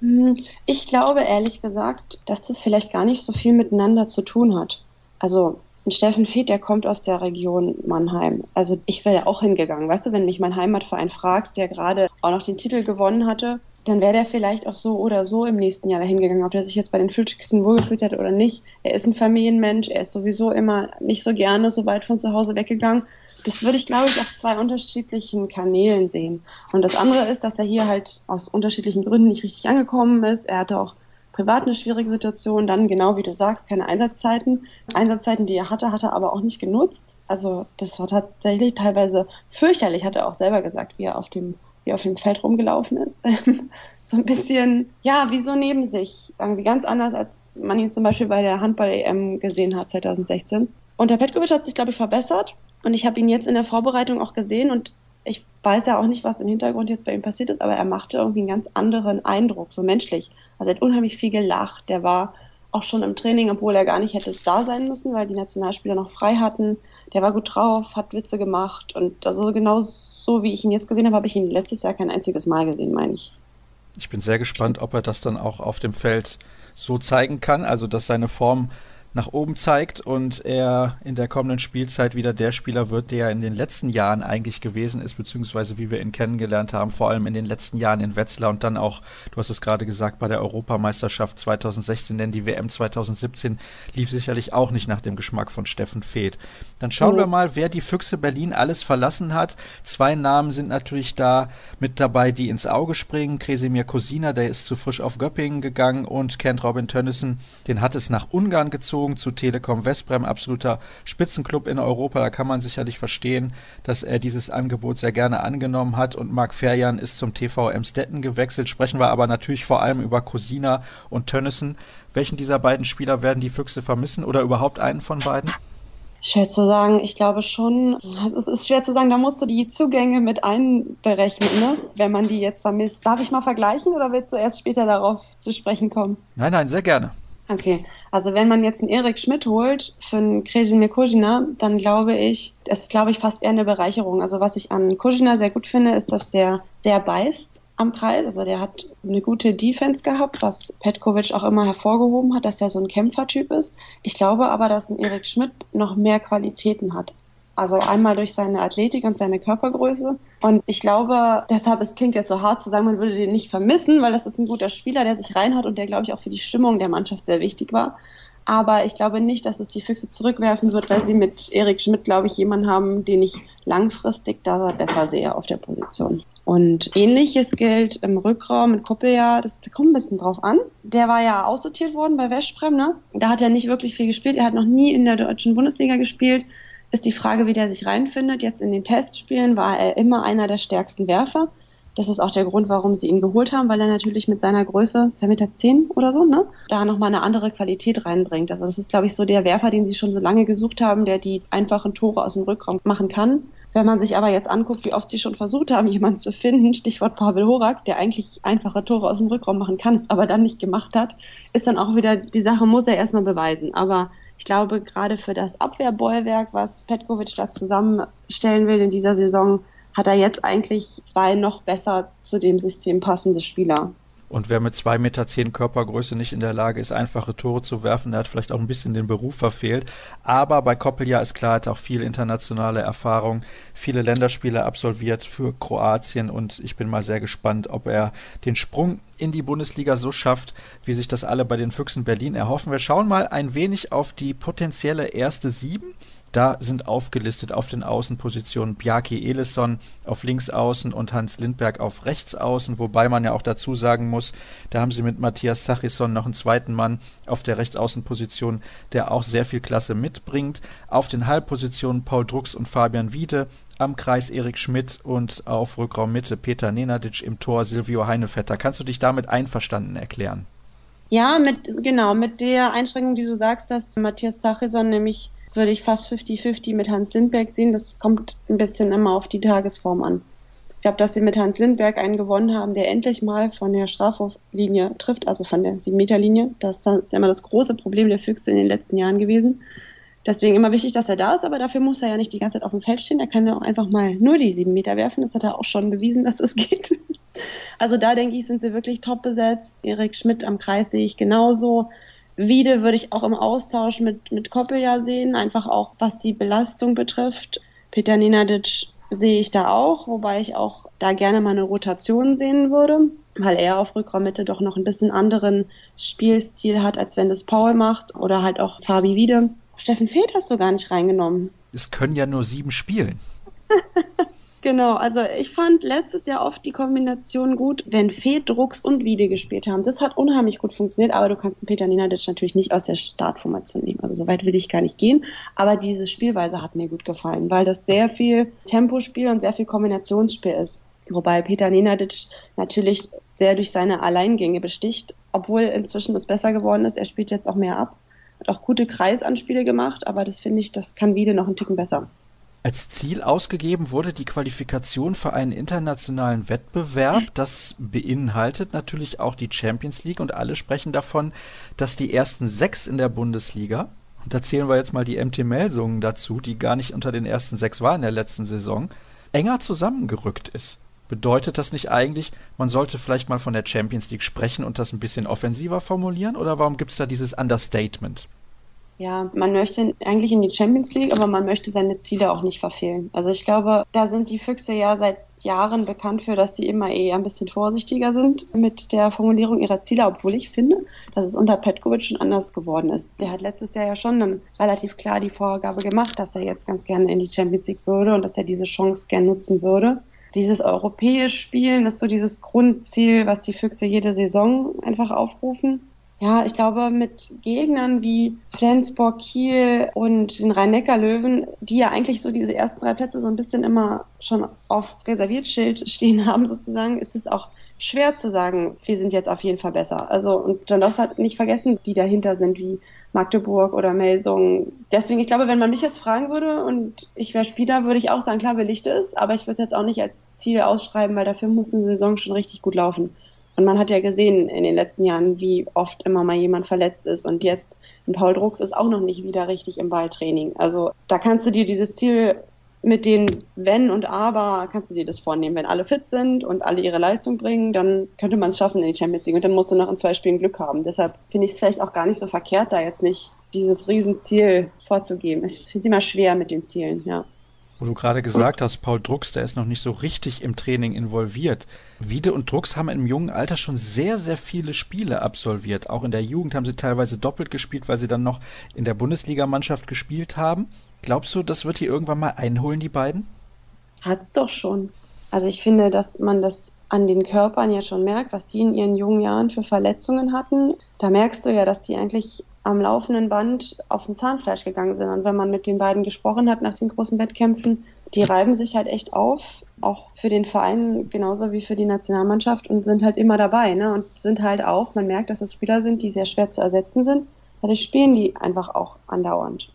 Hm, ich glaube ehrlich gesagt, dass das vielleicht gar nicht so viel miteinander zu tun hat. Also ein Steffen Feeth, der kommt aus der Region Mannheim. Also ich wäre auch hingegangen. Weißt du, wenn mich mein Heimatverein fragt, der gerade auch noch den Titel gewonnen hatte, dann wäre der vielleicht auch so oder so im nächsten Jahr dahin gegangen, ob der sich jetzt bei den Füchsen wohlgefühlt hätte oder nicht. Er ist ein Familienmensch, er ist sowieso immer nicht so gerne so weit von zu Hause weggegangen. Das würde ich, glaube ich, auf zwei unterschiedlichen Kanälen sehen. Und das andere ist, dass er hier halt aus unterschiedlichen Gründen nicht richtig angekommen ist. Er hatte auch privat eine schwierige Situation, dann genau wie du sagst, keine Einsatzzeiten. Einsatzzeiten, die er hatte, hat er aber auch nicht genutzt. Also das war tatsächlich teilweise fürchterlich, hat er auch selber gesagt, wie er auf dem wie auf dem Feld rumgelaufen ist. so ein bisschen, ja, wie so neben sich. Irgendwie ganz anders, als man ihn zum Beispiel bei der Handball-EM gesehen hat 2016. Und der Petkovic hat sich, glaube ich, verbessert. Und ich habe ihn jetzt in der Vorbereitung auch gesehen und ich weiß ja auch nicht, was im Hintergrund jetzt bei ihm passiert ist, aber er machte irgendwie einen ganz anderen Eindruck, so menschlich. Also er hat unheimlich viel gelacht. Der war auch schon im Training, obwohl er gar nicht hätte da sein müssen, weil die Nationalspieler noch frei hatten. Der war gut drauf, hat Witze gemacht und also genau so, wie ich ihn jetzt gesehen habe, habe ich ihn letztes Jahr kein einziges Mal gesehen, meine ich. Ich bin sehr gespannt, ob er das dann auch auf dem Feld so zeigen kann, also dass seine Form nach oben zeigt und er in der kommenden Spielzeit wieder der Spieler wird, der er in den letzten Jahren eigentlich gewesen ist, beziehungsweise wie wir ihn kennengelernt haben, vor allem in den letzten Jahren in Wetzlar und dann auch, du hast es gerade gesagt, bei der Europameisterschaft 2016, denn die WM 2017 lief sicherlich auch nicht nach dem Geschmack von Steffen Feeth. Dann schauen oh. wir mal, wer die Füchse Berlin alles verlassen hat. Zwei Namen sind natürlich da mit dabei, die ins Auge springen. Kresimir Kosina, der ist zu frisch auf Göppingen gegangen und Kent Robin Tönnissen, den hat es nach Ungarn gezogen gezogen zu Telekom Westbrem, absoluter Spitzenclub in Europa. Da kann man sicherlich verstehen, dass er dieses Angebot sehr gerne angenommen hat. Und Marc Ferjan ist zum TV Emstetten gewechselt. Sprechen wir aber natürlich vor allem über Cosina und Tönnissen. Welchen dieser beiden Spieler werden die Füchse vermissen oder überhaupt einen von beiden? Schwer zu sagen, ich glaube schon. Es ist schwer zu sagen, da musst du die Zugänge mit einberechnen, ne? wenn man die jetzt vermisst. Darf ich mal vergleichen oder willst du erst später darauf zu sprechen kommen? Nein, nein, sehr gerne. Okay, also wenn man jetzt einen Erik Schmidt holt für einen Kresimir Kojina, dann glaube ich, das ist glaube ich fast eher eine Bereicherung. Also was ich an Kojina sehr gut finde, ist, dass der sehr beißt am Kreis. Also der hat eine gute Defense gehabt, was Petkovic auch immer hervorgehoben hat, dass er so ein Kämpfertyp ist. Ich glaube aber, dass ein Erik Schmidt noch mehr Qualitäten hat. Also einmal durch seine Athletik und seine Körpergröße. Und ich glaube, deshalb, es klingt jetzt so hart zu sagen, man würde den nicht vermissen, weil das ist ein guter Spieler, der sich reinhat und der, glaube ich, auch für die Stimmung der Mannschaft sehr wichtig war. Aber ich glaube nicht, dass es die Füchse zurückwerfen wird, weil sie mit Erik Schmidt, glaube ich, jemanden haben, den ich langfristig da besser sehe auf der Position. Und ähnliches gilt im Rückraum mit Koppeljahr, das kommt ein bisschen drauf an. Der war ja aussortiert worden bei Westbrem, ne? Da hat er nicht wirklich viel gespielt. Er hat noch nie in der deutschen Bundesliga gespielt ist die Frage, wie der sich reinfindet. Jetzt in den Testspielen war er immer einer der stärksten Werfer. Das ist auch der Grund, warum sie ihn geholt haben, weil er natürlich mit seiner Größe, 2,10 Meter oder so, ne, da nochmal eine andere Qualität reinbringt. Also das ist, glaube ich, so der Werfer, den sie schon so lange gesucht haben, der die einfachen Tore aus dem Rückraum machen kann. Wenn man sich aber jetzt anguckt, wie oft sie schon versucht haben, jemanden zu finden, Stichwort Pavel Horak, der eigentlich einfache Tore aus dem Rückraum machen kann, es aber dann nicht gemacht hat, ist dann auch wieder die Sache, muss er erstmal beweisen. Aber ich glaube, gerade für das Abwehrbollwerk, was Petkovic da zusammenstellen will in dieser Saison, hat er jetzt eigentlich zwei noch besser zu dem System passende Spieler. Und wer mit zwei Meter zehn Körpergröße nicht in der Lage ist, einfache Tore zu werfen, der hat vielleicht auch ein bisschen den Beruf verfehlt. Aber bei Koppelja ist klar, hat auch viel internationale Erfahrung, viele Länderspiele absolviert für Kroatien und ich bin mal sehr gespannt, ob er den Sprung in die Bundesliga so schafft, wie sich das alle bei den Füchsen Berlin erhoffen. Wir schauen mal ein wenig auf die potenzielle erste Sieben. Da sind aufgelistet auf den Außenpositionen Bjarki Elisson auf Linksaußen und Hans Lindberg auf Rechtsaußen, wobei man ja auch dazu sagen muss, da haben sie mit Matthias Sachisson noch einen zweiten Mann auf der Rechtsaußenposition, der auch sehr viel Klasse mitbringt. Auf den Halbpositionen Paul Drucks und Fabian Wiede, am Kreis Erik Schmidt und auf Rückraummitte Peter Nenadic im Tor Silvio Heinevetter. Kannst du dich damit einverstanden erklären? Ja, mit, genau, mit der Einschränkung, die du sagst, dass Matthias Sachisson nämlich würde ich fast 50-50 mit Hans Lindberg sehen. Das kommt ein bisschen immer auf die Tagesform an. Ich glaube, dass sie mit Hans Lindberg einen gewonnen haben, der endlich mal von der Strafwurflinie trifft, also von der 7-Meter-Linie. Das ist immer das große Problem der Füchse in den letzten Jahren gewesen. Deswegen immer wichtig, dass er da ist, aber dafür muss er ja nicht die ganze Zeit auf dem Feld stehen. Er kann ja auch einfach mal nur die sieben Meter werfen. Das hat er auch schon bewiesen, dass es geht. Also da denke ich, sind sie wirklich top besetzt. Erik Schmidt am Kreis sehe ich genauso. Wiede würde ich auch im Austausch mit, mit Koppel sehen, einfach auch was die Belastung betrifft. Peter Nenadic sehe ich da auch, wobei ich auch da gerne mal eine Rotation sehen würde, weil er auf Rückraummitte doch noch ein bisschen anderen Spielstil hat, als wenn das Paul macht oder halt auch Fabi Wiede. Steffen Fehlt hast du gar nicht reingenommen. Es können ja nur sieben spielen. Genau, also ich fand letztes Jahr oft die Kombination gut, wenn Fee, Drucks und Wiede gespielt haben. Das hat unheimlich gut funktioniert, aber du kannst den Peter Nenadic natürlich nicht aus der Startformation nehmen. Also so weit will ich gar nicht gehen. Aber diese Spielweise hat mir gut gefallen, weil das sehr viel Tempospiel und sehr viel Kombinationsspiel ist. Wobei Peter Nenadic natürlich sehr durch seine Alleingänge besticht, obwohl inzwischen das besser geworden ist. Er spielt jetzt auch mehr ab. Hat auch gute Kreisanspiele gemacht, aber das finde ich, das kann Wiede noch einen Ticken besser. Als Ziel ausgegeben wurde die Qualifikation für einen internationalen Wettbewerb. Das beinhaltet natürlich auch die Champions League und alle sprechen davon, dass die ersten sechs in der Bundesliga, und da zählen wir jetzt mal die MT Melsungen dazu, die gar nicht unter den ersten sechs waren in der letzten Saison, enger zusammengerückt ist. Bedeutet das nicht eigentlich, man sollte vielleicht mal von der Champions League sprechen und das ein bisschen offensiver formulieren? Oder warum gibt es da dieses Understatement? Ja, man möchte eigentlich in die Champions League, aber man möchte seine Ziele auch nicht verfehlen. Also ich glaube, da sind die Füchse ja seit Jahren bekannt für, dass sie immer eher ein bisschen vorsichtiger sind mit der Formulierung ihrer Ziele, obwohl ich finde, dass es unter Petkovic schon anders geworden ist. Der hat letztes Jahr ja schon dann relativ klar die Vorgabe gemacht, dass er jetzt ganz gerne in die Champions League würde und dass er diese Chance gerne nutzen würde. Dieses europäische Spielen ist so dieses Grundziel, was die Füchse jede Saison einfach aufrufen. Ja, ich glaube, mit Gegnern wie Flensburg, Kiel und den Rhein-Neckar-Löwen, die ja eigentlich so diese ersten drei Plätze so ein bisschen immer schon auf Reserviertschild stehen haben, sozusagen, ist es auch schwer zu sagen, wir sind jetzt auf jeden Fall besser. Also, und dann darfst halt nicht vergessen, die dahinter sind, wie Magdeburg oder Melsung. Deswegen, ich glaube, wenn man mich jetzt fragen würde und ich wäre Spieler, würde ich auch sagen, klar, Licht ist, aber ich würde es jetzt auch nicht als Ziel ausschreiben, weil dafür muss eine Saison schon richtig gut laufen. Und man hat ja gesehen in den letzten Jahren, wie oft immer mal jemand verletzt ist. Und jetzt, Paul Drucks ist auch noch nicht wieder richtig im Balltraining. Also da kannst du dir dieses Ziel mit den Wenn und Aber, kannst du dir das vornehmen. Wenn alle fit sind und alle ihre Leistung bringen, dann könnte man es schaffen in die Champions League. Und dann musst du noch in zwei Spielen Glück haben. Deshalb finde ich es vielleicht auch gar nicht so verkehrt, da jetzt nicht dieses Riesenziel vorzugeben. Es immer schwer mit den Zielen, ja. Wo du gerade gesagt hast, Paul Drucks, der ist noch nicht so richtig im Training involviert. Wiede und Drucks haben im jungen Alter schon sehr, sehr viele Spiele absolviert. Auch in der Jugend haben sie teilweise doppelt gespielt, weil sie dann noch in der Bundesligamannschaft gespielt haben. Glaubst du, das wird hier irgendwann mal einholen, die beiden? Hat's doch schon. Also ich finde, dass man das an den Körpern ja schon merkt, was die in ihren jungen Jahren für Verletzungen hatten. Da merkst du ja, dass die eigentlich am laufenden Band auf dem Zahnfleisch gegangen sind. Und wenn man mit den beiden gesprochen hat nach den großen Wettkämpfen, die reiben sich halt echt auf, auch für den Verein genauso wie für die Nationalmannschaft und sind halt immer dabei. Ne? Und sind halt auch, man merkt, dass es Spieler sind, die sehr schwer zu ersetzen sind. Dadurch spielen die einfach auch andauernd.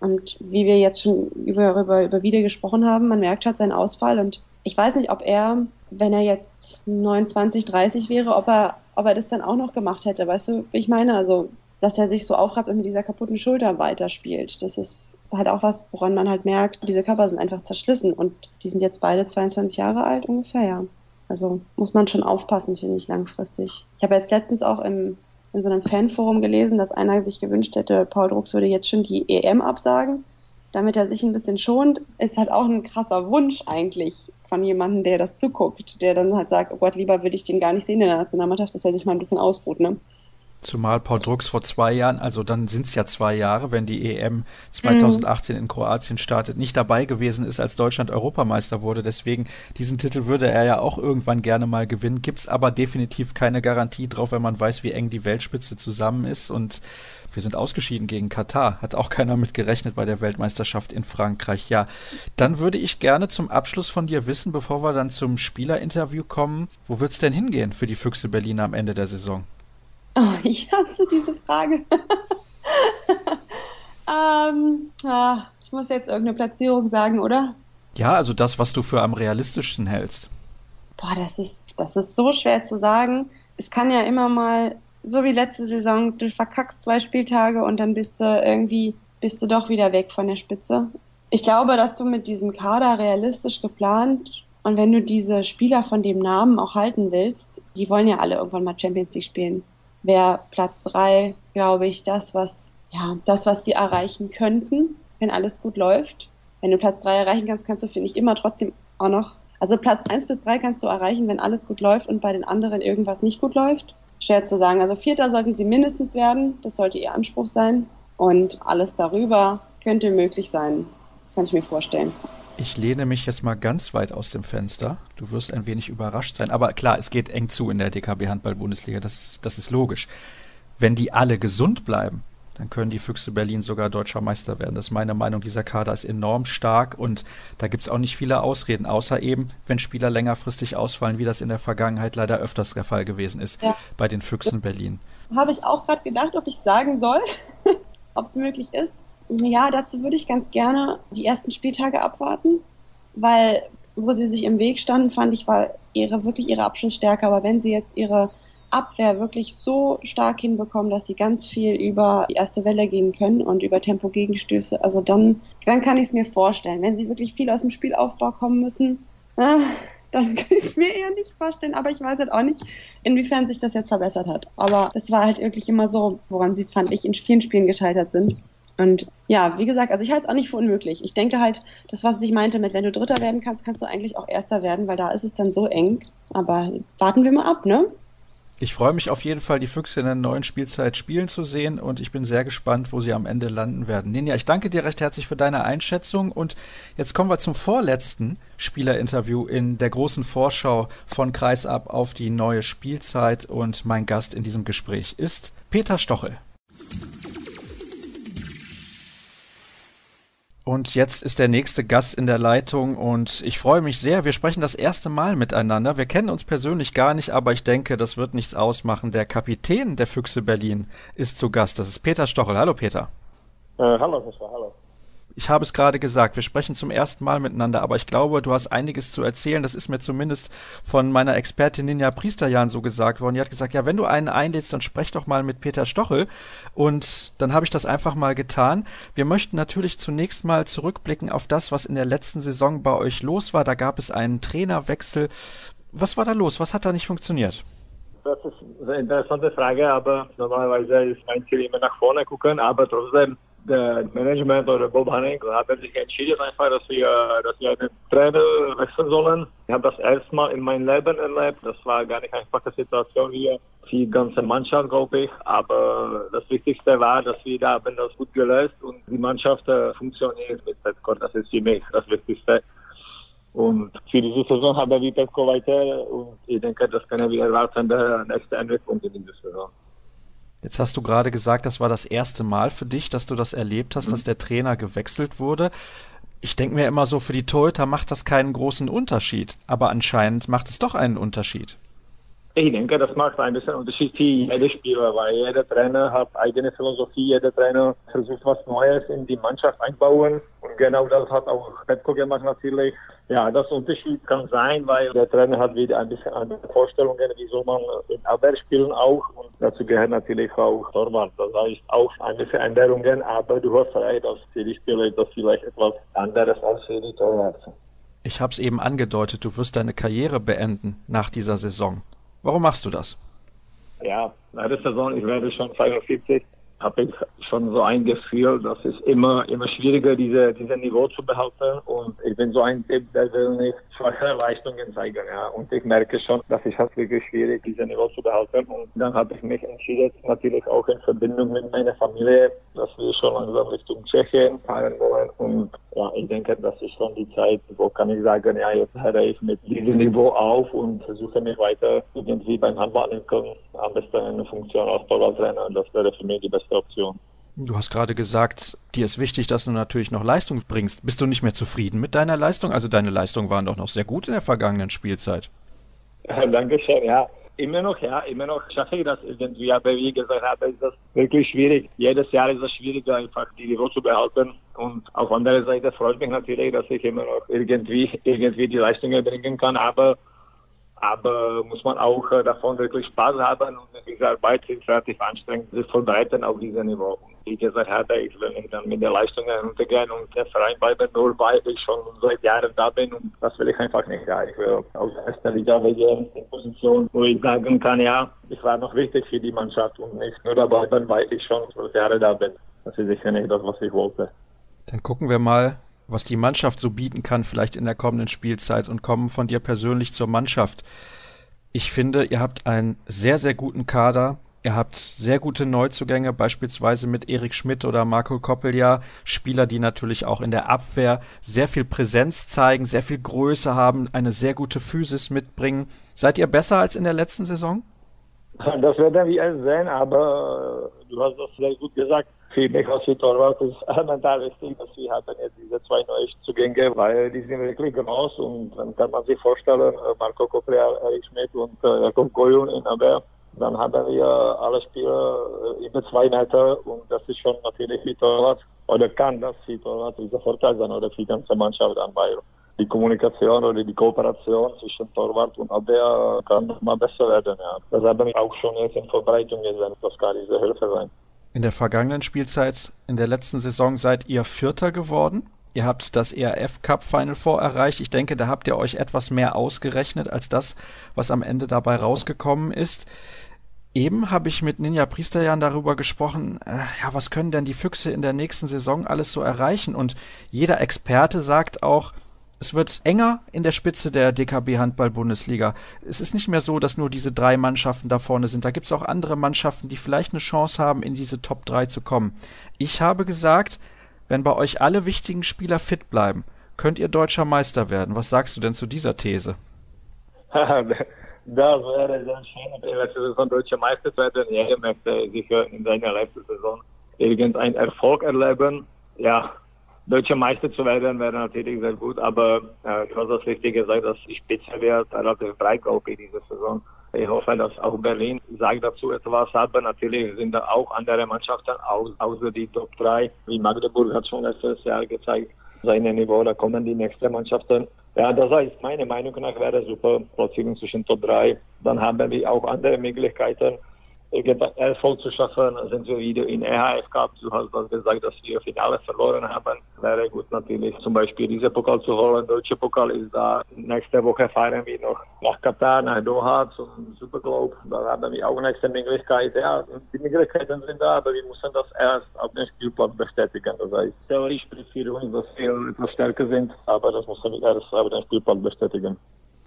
Und wie wir jetzt schon über, über, über Wieder gesprochen haben, man merkt halt seinen Ausfall und ich weiß nicht, ob er, wenn er jetzt 29, 30 wäre, ob er, ob er das dann auch noch gemacht hätte. Weißt du, wie ich meine? Also dass er sich so aufrabt und mit dieser kaputten Schulter weiterspielt. Das ist halt auch was, woran man halt merkt, diese Körper sind einfach zerschlissen und die sind jetzt beide 22 Jahre alt ungefähr, ja. Also muss man schon aufpassen, finde ich, langfristig. Ich habe jetzt letztens auch im, in so einem Fanforum gelesen, dass einer sich gewünscht hätte, Paul Drucks würde jetzt schon die EM absagen, damit er sich ein bisschen schont. Ist halt auch ein krasser Wunsch eigentlich von jemandem, der das zuguckt, der dann halt sagt, oh Gott, lieber würde ich den gar nicht sehen in der Nationalmannschaft, dass er sich mal ein bisschen ausruht, ne? Zumal Paul Drucks vor zwei Jahren, also dann sind es ja zwei Jahre, wenn die EM 2018 mhm. in Kroatien startet, nicht dabei gewesen ist, als Deutschland Europameister wurde. Deswegen, diesen Titel würde er ja auch irgendwann gerne mal gewinnen. Gibt's aber definitiv keine Garantie drauf, wenn man weiß, wie eng die Weltspitze zusammen ist. Und wir sind ausgeschieden gegen Katar. Hat auch keiner mit gerechnet bei der Weltmeisterschaft in Frankreich. Ja, dann würde ich gerne zum Abschluss von dir wissen, bevor wir dann zum Spielerinterview kommen, wo wird's denn hingehen für die Füchse Berliner am Ende der Saison? Oh, ich hasse diese Frage. ähm, ah, ich muss jetzt irgendeine Platzierung sagen, oder? Ja, also das, was du für am realistischsten hältst. Boah, das ist, das ist so schwer zu sagen. Es kann ja immer mal, so wie letzte Saison, du verkackst zwei Spieltage und dann bist du irgendwie, bist du doch wieder weg von der Spitze. Ich glaube, dass du mit diesem Kader realistisch geplant und wenn du diese Spieler von dem Namen auch halten willst, die wollen ja alle irgendwann mal Champions League spielen wäre Platz drei, glaube ich, das, was, ja, das, was sie erreichen könnten, wenn alles gut läuft. Wenn du Platz drei erreichen kannst, kannst du, finde ich, immer trotzdem auch noch, also Platz eins bis drei kannst du erreichen, wenn alles gut läuft und bei den anderen irgendwas nicht gut läuft. Schwer zu sagen. Also Vierter sollten sie mindestens werden. Das sollte ihr Anspruch sein. Und alles darüber könnte möglich sein. Kann ich mir vorstellen. Ich lehne mich jetzt mal ganz weit aus dem Fenster. Du wirst ein wenig überrascht sein. Aber klar, es geht eng zu in der DKB Handball-Bundesliga. Das, das ist logisch. Wenn die alle gesund bleiben, dann können die Füchse Berlin sogar deutscher Meister werden. Das ist meine Meinung. Dieser Kader ist enorm stark und da gibt es auch nicht viele Ausreden, außer eben, wenn Spieler längerfristig ausfallen, wie das in der Vergangenheit leider öfters der Fall gewesen ist ja. bei den Füchsen Berlin. Habe ich auch gerade gedacht, ob ich sagen soll, ob es möglich ist. Ja, dazu würde ich ganz gerne die ersten Spieltage abwarten, weil wo sie sich im Weg standen, fand ich, war ihre wirklich ihre Abschlussstärke. Aber wenn sie jetzt ihre Abwehr wirklich so stark hinbekommen, dass sie ganz viel über die erste Welle gehen können und über Tempo-Gegenstöße, also dann, dann kann ich es mir vorstellen. Wenn sie wirklich viel aus dem Spielaufbau kommen müssen, äh, dann kann ich es mir eher nicht vorstellen. Aber ich weiß halt auch nicht, inwiefern sich das jetzt verbessert hat. Aber das war halt wirklich immer so, woran sie, fand ich, in vielen Spielen gescheitert sind. Und ja, wie gesagt, also ich halte es auch nicht für unmöglich. Ich denke halt, das, was ich meinte mit, wenn du Dritter werden kannst, kannst du eigentlich auch Erster werden, weil da ist es dann so eng. Aber warten wir mal ab, ne? Ich freue mich auf jeden Fall, die Füchse in der neuen Spielzeit spielen zu sehen und ich bin sehr gespannt, wo sie am Ende landen werden. Ninja, ich danke dir recht herzlich für deine Einschätzung und jetzt kommen wir zum vorletzten Spielerinterview in der großen Vorschau von Kreisab auf die neue Spielzeit und mein Gast in diesem Gespräch ist Peter Stochel. Und jetzt ist der nächste Gast in der Leitung und ich freue mich sehr. Wir sprechen das erste Mal miteinander. Wir kennen uns persönlich gar nicht, aber ich denke, das wird nichts ausmachen. Der Kapitän der Füchse Berlin ist zu Gast. Das ist Peter Stochel. Hallo Peter. Äh, hallo, hallo ich habe es gerade gesagt, wir sprechen zum ersten Mal miteinander, aber ich glaube, du hast einiges zu erzählen. Das ist mir zumindest von meiner Expertin Ninja Priesterjan so gesagt worden. Die hat gesagt, ja, wenn du einen einlädst, dann sprech doch mal mit Peter Stochel. Und dann habe ich das einfach mal getan. Wir möchten natürlich zunächst mal zurückblicken auf das, was in der letzten Saison bei euch los war. Da gab es einen Trainerwechsel. Was war da los? Was hat da nicht funktioniert? Das ist eine interessante Frage, aber normalerweise ist mein Ziel immer nach vorne gucken, aber trotzdem der Management oder Bob Hanning haben sich entschieden einfach, dass wir, dass wir einen Trainer wechseln sollen. Ich habe das erste Mal in meinem Leben erlebt. Das war gar nicht eine einfache Situation hier. Die ganze Mannschaft, glaube ich. Aber das Wichtigste war, dass wir da haben das gut gelöst und die Mannschaft funktioniert mit Petko. Das ist für mich das Wichtigste. Und für diese Saison haben wir Petko weiter und ich denke, das können wir erwarten, der nächste Entwicklung in dieser Saison. Jetzt hast du gerade gesagt, das war das erste Mal für dich, dass du das erlebt hast, mhm. dass der Trainer gewechselt wurde. Ich denke mir immer so, für die Torhüter macht das keinen großen Unterschied, aber anscheinend macht es doch einen Unterschied. Ich denke, das macht ein bisschen Unterschied für jede Spieler, weil jeder Trainer hat eigene Philosophie, jeder Trainer versucht was Neues in die Mannschaft einbauen und genau das hat auch Petko gemacht natürlich. Ja, das Unterschied kann sein, weil der Trainer hat wieder ein bisschen andere Vorstellungen, wie soll man in Abwehr spielen auch und dazu gehört natürlich auch Torwart. Das heißt auch eine Veränderungen, aber du hast recht, dass für die Spieler das vielleicht etwas anderes als für die Torwart. Ich habe es eben angedeutet, du wirst deine Karriere beenden nach dieser Saison. Warum machst du das? Ja, nach der Saison, ich werde schon 42 habe ich schon so ein Gefühl, dass es immer, immer schwieriger, diese, diese Niveau zu behalten. Und ich bin so ein Typ, der will nicht schwache Leistungen zeigen, ja. Und ich merke schon, dass es halt wirklich schwierig, diese Niveau zu behalten. Und dann habe ich mich entschieden, natürlich auch in Verbindung mit meiner Familie, dass wir schon langsam Richtung Tschechien fahren wollen. Und ja, ich denke, das ist schon die Zeit, wo kann ich sagen, ja, jetzt höre ich mit diesem Niveau auf und versuche mich weiter irgendwie beim Handball am besten eine Funktion als Torwarttrainer. Das wäre für mich die beste Option. Du hast gerade gesagt, dir ist wichtig, dass du natürlich noch Leistung bringst. Bist du nicht mehr zufrieden mit deiner Leistung? Also deine Leistungen waren doch noch sehr gut in der vergangenen Spielzeit. Ja, Dankeschön, ja. Immer noch, ja, immer noch schaffe ich das irgendwie. Aber wie gesagt habe, ist das wirklich schwierig. Jedes Jahr ist es schwieriger, einfach die Niveau zu behalten. Und auf andere Seite freut mich natürlich, dass ich immer noch irgendwie, irgendwie die Leistungen bringen kann. Aber aber muss man auch äh, davon wirklich Spaß haben und diese Arbeit ist relativ anstrengend, sich vorbereiten auf diesem Niveau. Und wie gesagt habe, ich will nicht dann mit den Leistungen runtergehen und der Verein bleiben, nur weil ich schon seit Jahren da bin und das will ich einfach nicht. Ja, ich will aus der ersten Liga wegen in Position, wo ich sagen kann, ja, ich war noch wichtig für die Mannschaft und nicht nur dabei bin, weil ich schon zwölf Jahre da bin. Das ist sicher nicht das, was ich wollte. Dann gucken wir mal, was die Mannschaft so bieten kann, vielleicht in der kommenden Spielzeit und kommen von dir persönlich zur Mannschaft. Ich finde, ihr habt einen sehr, sehr guten Kader. Ihr habt sehr gute Neuzugänge, beispielsweise mit Erik Schmidt oder Marco Koppeljahr, Spieler, die natürlich auch in der Abwehr sehr viel Präsenz zeigen, sehr viel Größe haben, eine sehr gute Physis mitbringen. Seid ihr besser als in der letzten Saison? Das werden wir sehen, aber du hast das sehr gut gesagt für mich als Torwart ist elementar wichtig, dass wir haben jetzt diese zwei neue Zugänge, weil die sind wirklich groß und dann kann man sich vorstellen, äh, Marco Kopria, Erik Schmidt und äh, Jakob Goyun in Abwehr, dann haben wir alle Spieler äh, über zwei Meter und das ist schon natürlich für Torwart oder kann das für Torwart dieser Vorteil sein oder für die ganze Mannschaft an weil die Kommunikation oder die Kooperation zwischen Torwart und Abwehr kann noch mal besser werden. Ja. Das haben wir auch schon jetzt in Vorbereitung gesehen. Das kann diese Hilfe sein. In der vergangenen Spielzeit, in der letzten Saison seid ihr Vierter geworden. Ihr habt das ERF Cup Final Four erreicht. Ich denke, da habt ihr euch etwas mehr ausgerechnet als das, was am Ende dabei rausgekommen ist. Eben habe ich mit Ninja Priesterjan darüber gesprochen, äh, ja, was können denn die Füchse in der nächsten Saison alles so erreichen? Und jeder Experte sagt auch, es wird enger in der Spitze der DKB Handball Bundesliga. Es ist nicht mehr so, dass nur diese drei Mannschaften da vorne sind. Da gibt es auch andere Mannschaften, die vielleicht eine Chance haben, in diese Top 3 zu kommen. Ich habe gesagt, wenn bei euch alle wichtigen Spieler fit bleiben, könnt ihr deutscher Meister werden. Was sagst du denn zu dieser These? das wäre sehr schön, in der letzten Saison deutscher Meister werden. Jeder möchte sicher in seiner letzten Saison irgendeinen Erfolg erleben. Ja, deutscher Meister zu werden wäre natürlich sehr gut, aber äh, du hast das richtig gesagt, dass die Spitze wird relativ breit in dieser Saison. Ich hoffe, dass auch Berlin sagt dazu etwas, aber natürlich sind da auch andere Mannschaften außer die Top 3, wie Magdeburg hat schon letztes Jahr gezeigt, seine Niveau, da kommen die nächsten Mannschaften. Ja, das heißt, meiner Meinung nach wäre super Platzierung zwischen Top 3. Dann haben wir auch andere Möglichkeiten. Erfolg zu schaffen, sind wir wieder in EHF Cup. Du hast das gesagt, dass wir Finale verloren haben. Wäre gut natürlich zum Beispiel diese Pokal zu holen. Deutsche Pokal ist da. Nächste Woche fahren wir noch nach Katar, nach Doha zum Superglobe. Da haben wir auch nächste Möglichkeit. Ja, die Möglichkeiten sind da, aber wir müssen das erst auf dem Spielplan bestätigen. Das heißt, theoretisch spricht für uns, dass wir etwas stärker sind, aber das müssen wir erst auf dem Spielplan bestätigen.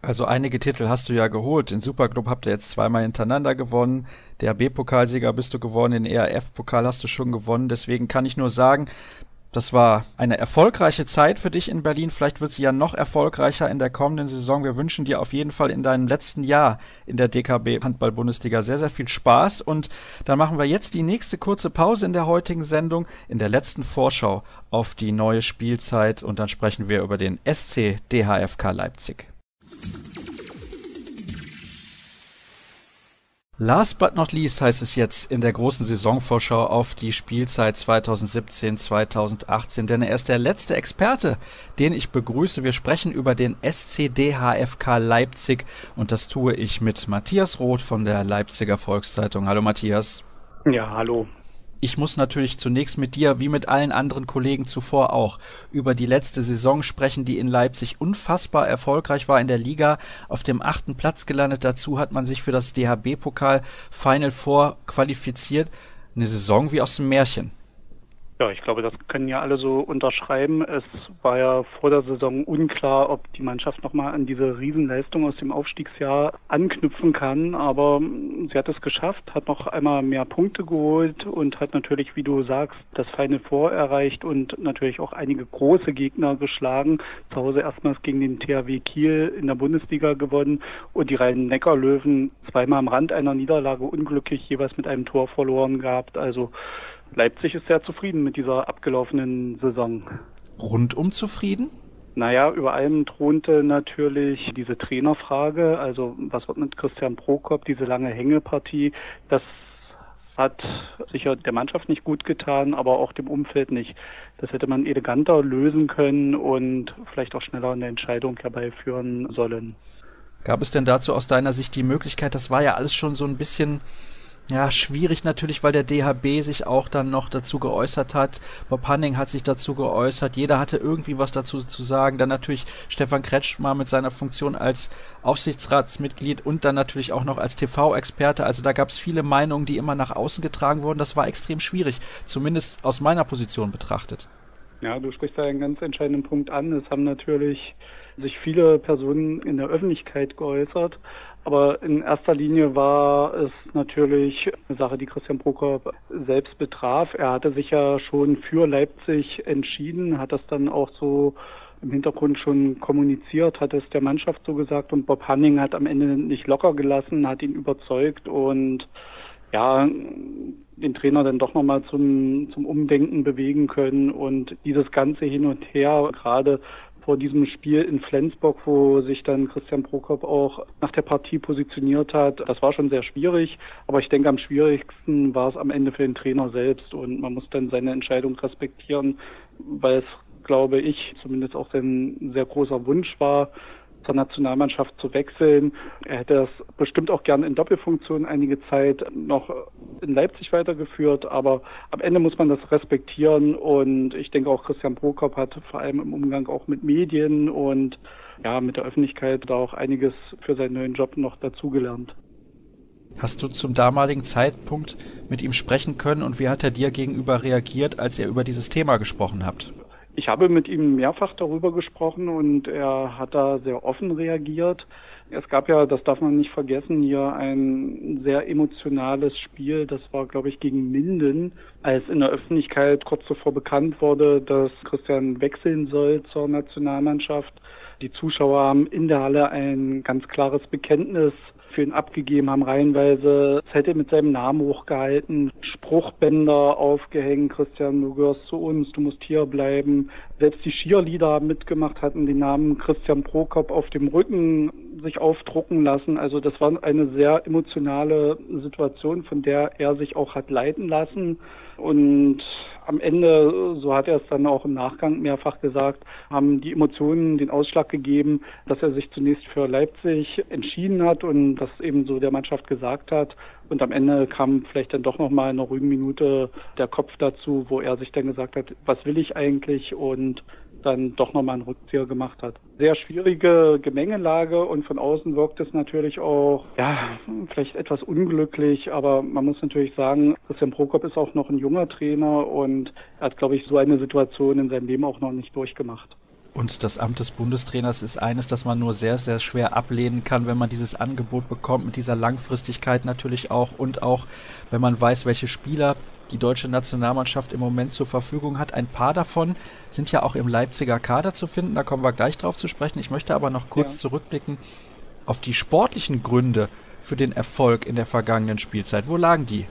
Also einige Titel hast du ja geholt. Den Superclub habt ihr jetzt zweimal hintereinander gewonnen. Der B-Pokalsieger bist du geworden, den ERF-Pokal hast du schon gewonnen. Deswegen kann ich nur sagen, das war eine erfolgreiche Zeit für dich in Berlin. Vielleicht wird sie ja noch erfolgreicher in der kommenden Saison. Wir wünschen dir auf jeden Fall in deinem letzten Jahr in der DKB Handball-Bundesliga sehr, sehr viel Spaß. Und dann machen wir jetzt die nächste kurze Pause in der heutigen Sendung, in der letzten Vorschau auf die neue Spielzeit. Und dann sprechen wir über den SC DHFK Leipzig. Last but not least heißt es jetzt in der großen Saisonvorschau auf die Spielzeit 2017-2018, denn er ist der letzte Experte, den ich begrüße. Wir sprechen über den SCDHFK Leipzig und das tue ich mit Matthias Roth von der Leipziger Volkszeitung. Hallo Matthias. Ja, hallo ich muss natürlich zunächst mit dir, wie mit allen anderen Kollegen zuvor auch, über die letzte Saison sprechen, die in Leipzig unfassbar erfolgreich war in der Liga, auf dem achten Platz gelandet. Dazu hat man sich für das DHB-Pokal Final Four qualifiziert. Eine Saison wie aus dem Märchen. Ja, ich glaube, das können ja alle so unterschreiben. Es war ja vor der Saison unklar, ob die Mannschaft nochmal an diese Riesenleistung aus dem Aufstiegsjahr anknüpfen kann. Aber sie hat es geschafft, hat noch einmal mehr Punkte geholt und hat natürlich, wie du sagst, das Feine Vor erreicht und natürlich auch einige große Gegner geschlagen. Zu Hause erstmals gegen den THW Kiel in der Bundesliga gewonnen und die Rhein-Neckar-Löwen zweimal am Rand einer Niederlage unglücklich jeweils mit einem Tor verloren gehabt. Also Leipzig ist sehr zufrieden mit dieser abgelaufenen Saison. Rundum zufrieden? Naja, über allem thronte natürlich diese Trainerfrage. Also was wird mit Christian Prokop, diese lange Hängepartie? Das hat sicher der Mannschaft nicht gut getan, aber auch dem Umfeld nicht. Das hätte man eleganter lösen können und vielleicht auch schneller eine Entscheidung herbeiführen sollen. Gab es denn dazu aus deiner Sicht die Möglichkeit, das war ja alles schon so ein bisschen ja, schwierig natürlich, weil der DHB sich auch dann noch dazu geäußert hat. Bob Hanning hat sich dazu geäußert. Jeder hatte irgendwie was dazu zu sagen. Dann natürlich Stefan Kretschmer mit seiner Funktion als Aufsichtsratsmitglied und dann natürlich auch noch als TV-Experte. Also da gab es viele Meinungen, die immer nach außen getragen wurden. Das war extrem schwierig, zumindest aus meiner Position betrachtet. Ja, du sprichst da einen ganz entscheidenden Punkt an. Es haben natürlich sich viele Personen in der Öffentlichkeit geäußert. Aber in erster Linie war es natürlich eine Sache, die Christian Prokop selbst betraf. Er hatte sich ja schon für Leipzig entschieden, hat das dann auch so im Hintergrund schon kommuniziert, hat es der Mannschaft so gesagt und Bob Hanning hat am Ende nicht locker gelassen, hat ihn überzeugt und ja, den Trainer dann doch nochmal zum, zum Umdenken bewegen können und dieses ganze Hin und Her, gerade vor diesem Spiel in Flensburg, wo sich dann Christian Prokop auch nach der Partie positioniert hat. Das war schon sehr schwierig, aber ich denke, am schwierigsten war es am Ende für den Trainer selbst und man muss dann seine Entscheidung respektieren, weil es, glaube ich, zumindest auch sein sehr großer Wunsch war, zur Nationalmannschaft zu wechseln. Er hätte das bestimmt auch gerne in Doppelfunktion einige Zeit noch in Leipzig weitergeführt, aber am Ende muss man das respektieren und ich denke auch Christian Prokop hat vor allem im Umgang auch mit Medien und ja, mit der Öffentlichkeit da auch einiges für seinen neuen Job noch dazugelernt. Hast du zum damaligen Zeitpunkt mit ihm sprechen können und wie hat er dir gegenüber reagiert, als ihr über dieses Thema gesprochen habt? Ich habe mit ihm mehrfach darüber gesprochen und er hat da sehr offen reagiert. Es gab ja, das darf man nicht vergessen, hier ein sehr emotionales Spiel. Das war, glaube ich, gegen Minden, als in der Öffentlichkeit kurz zuvor bekannt wurde, dass Christian wechseln soll zur Nationalmannschaft. Die Zuschauer haben in der Halle ein ganz klares Bekenntnis für ihn abgegeben, haben reihenweise Zettel mit seinem Namen hochgehalten, Spruchbänder aufgehängt, Christian, du gehörst zu uns, du musst hier bleiben. Selbst die Cheerleader haben mitgemacht, hatten den Namen Christian Prokop auf dem Rücken sich aufdrucken lassen. Also das war eine sehr emotionale Situation, von der er sich auch hat leiten lassen. Und am Ende, so hat er es dann auch im Nachgang mehrfach gesagt, haben die Emotionen den Ausschlag gegeben, dass er sich zunächst für Leipzig entschieden hat und das eben so der Mannschaft gesagt hat. Und am Ende kam vielleicht dann doch nochmal in einer ruhigen Minute der Kopf dazu, wo er sich dann gesagt hat, was will ich eigentlich und dann doch nochmal einen Rückzieher gemacht hat. Sehr schwierige Gemengelage und von außen wirkt es natürlich auch, ja, vielleicht etwas unglücklich, aber man muss natürlich sagen, Christian Prokop ist auch noch ein junger Trainer und er hat, glaube ich, so eine Situation in seinem Leben auch noch nicht durchgemacht. Und das Amt des Bundestrainers ist eines, das man nur sehr, sehr schwer ablehnen kann, wenn man dieses Angebot bekommt, mit dieser Langfristigkeit natürlich auch und auch, wenn man weiß, welche Spieler die deutsche Nationalmannschaft im Moment zur Verfügung hat. Ein paar davon sind ja auch im Leipziger Kader zu finden, da kommen wir gleich drauf zu sprechen. Ich möchte aber noch kurz ja. zurückblicken auf die sportlichen Gründe für den Erfolg in der vergangenen Spielzeit. Wo lagen die?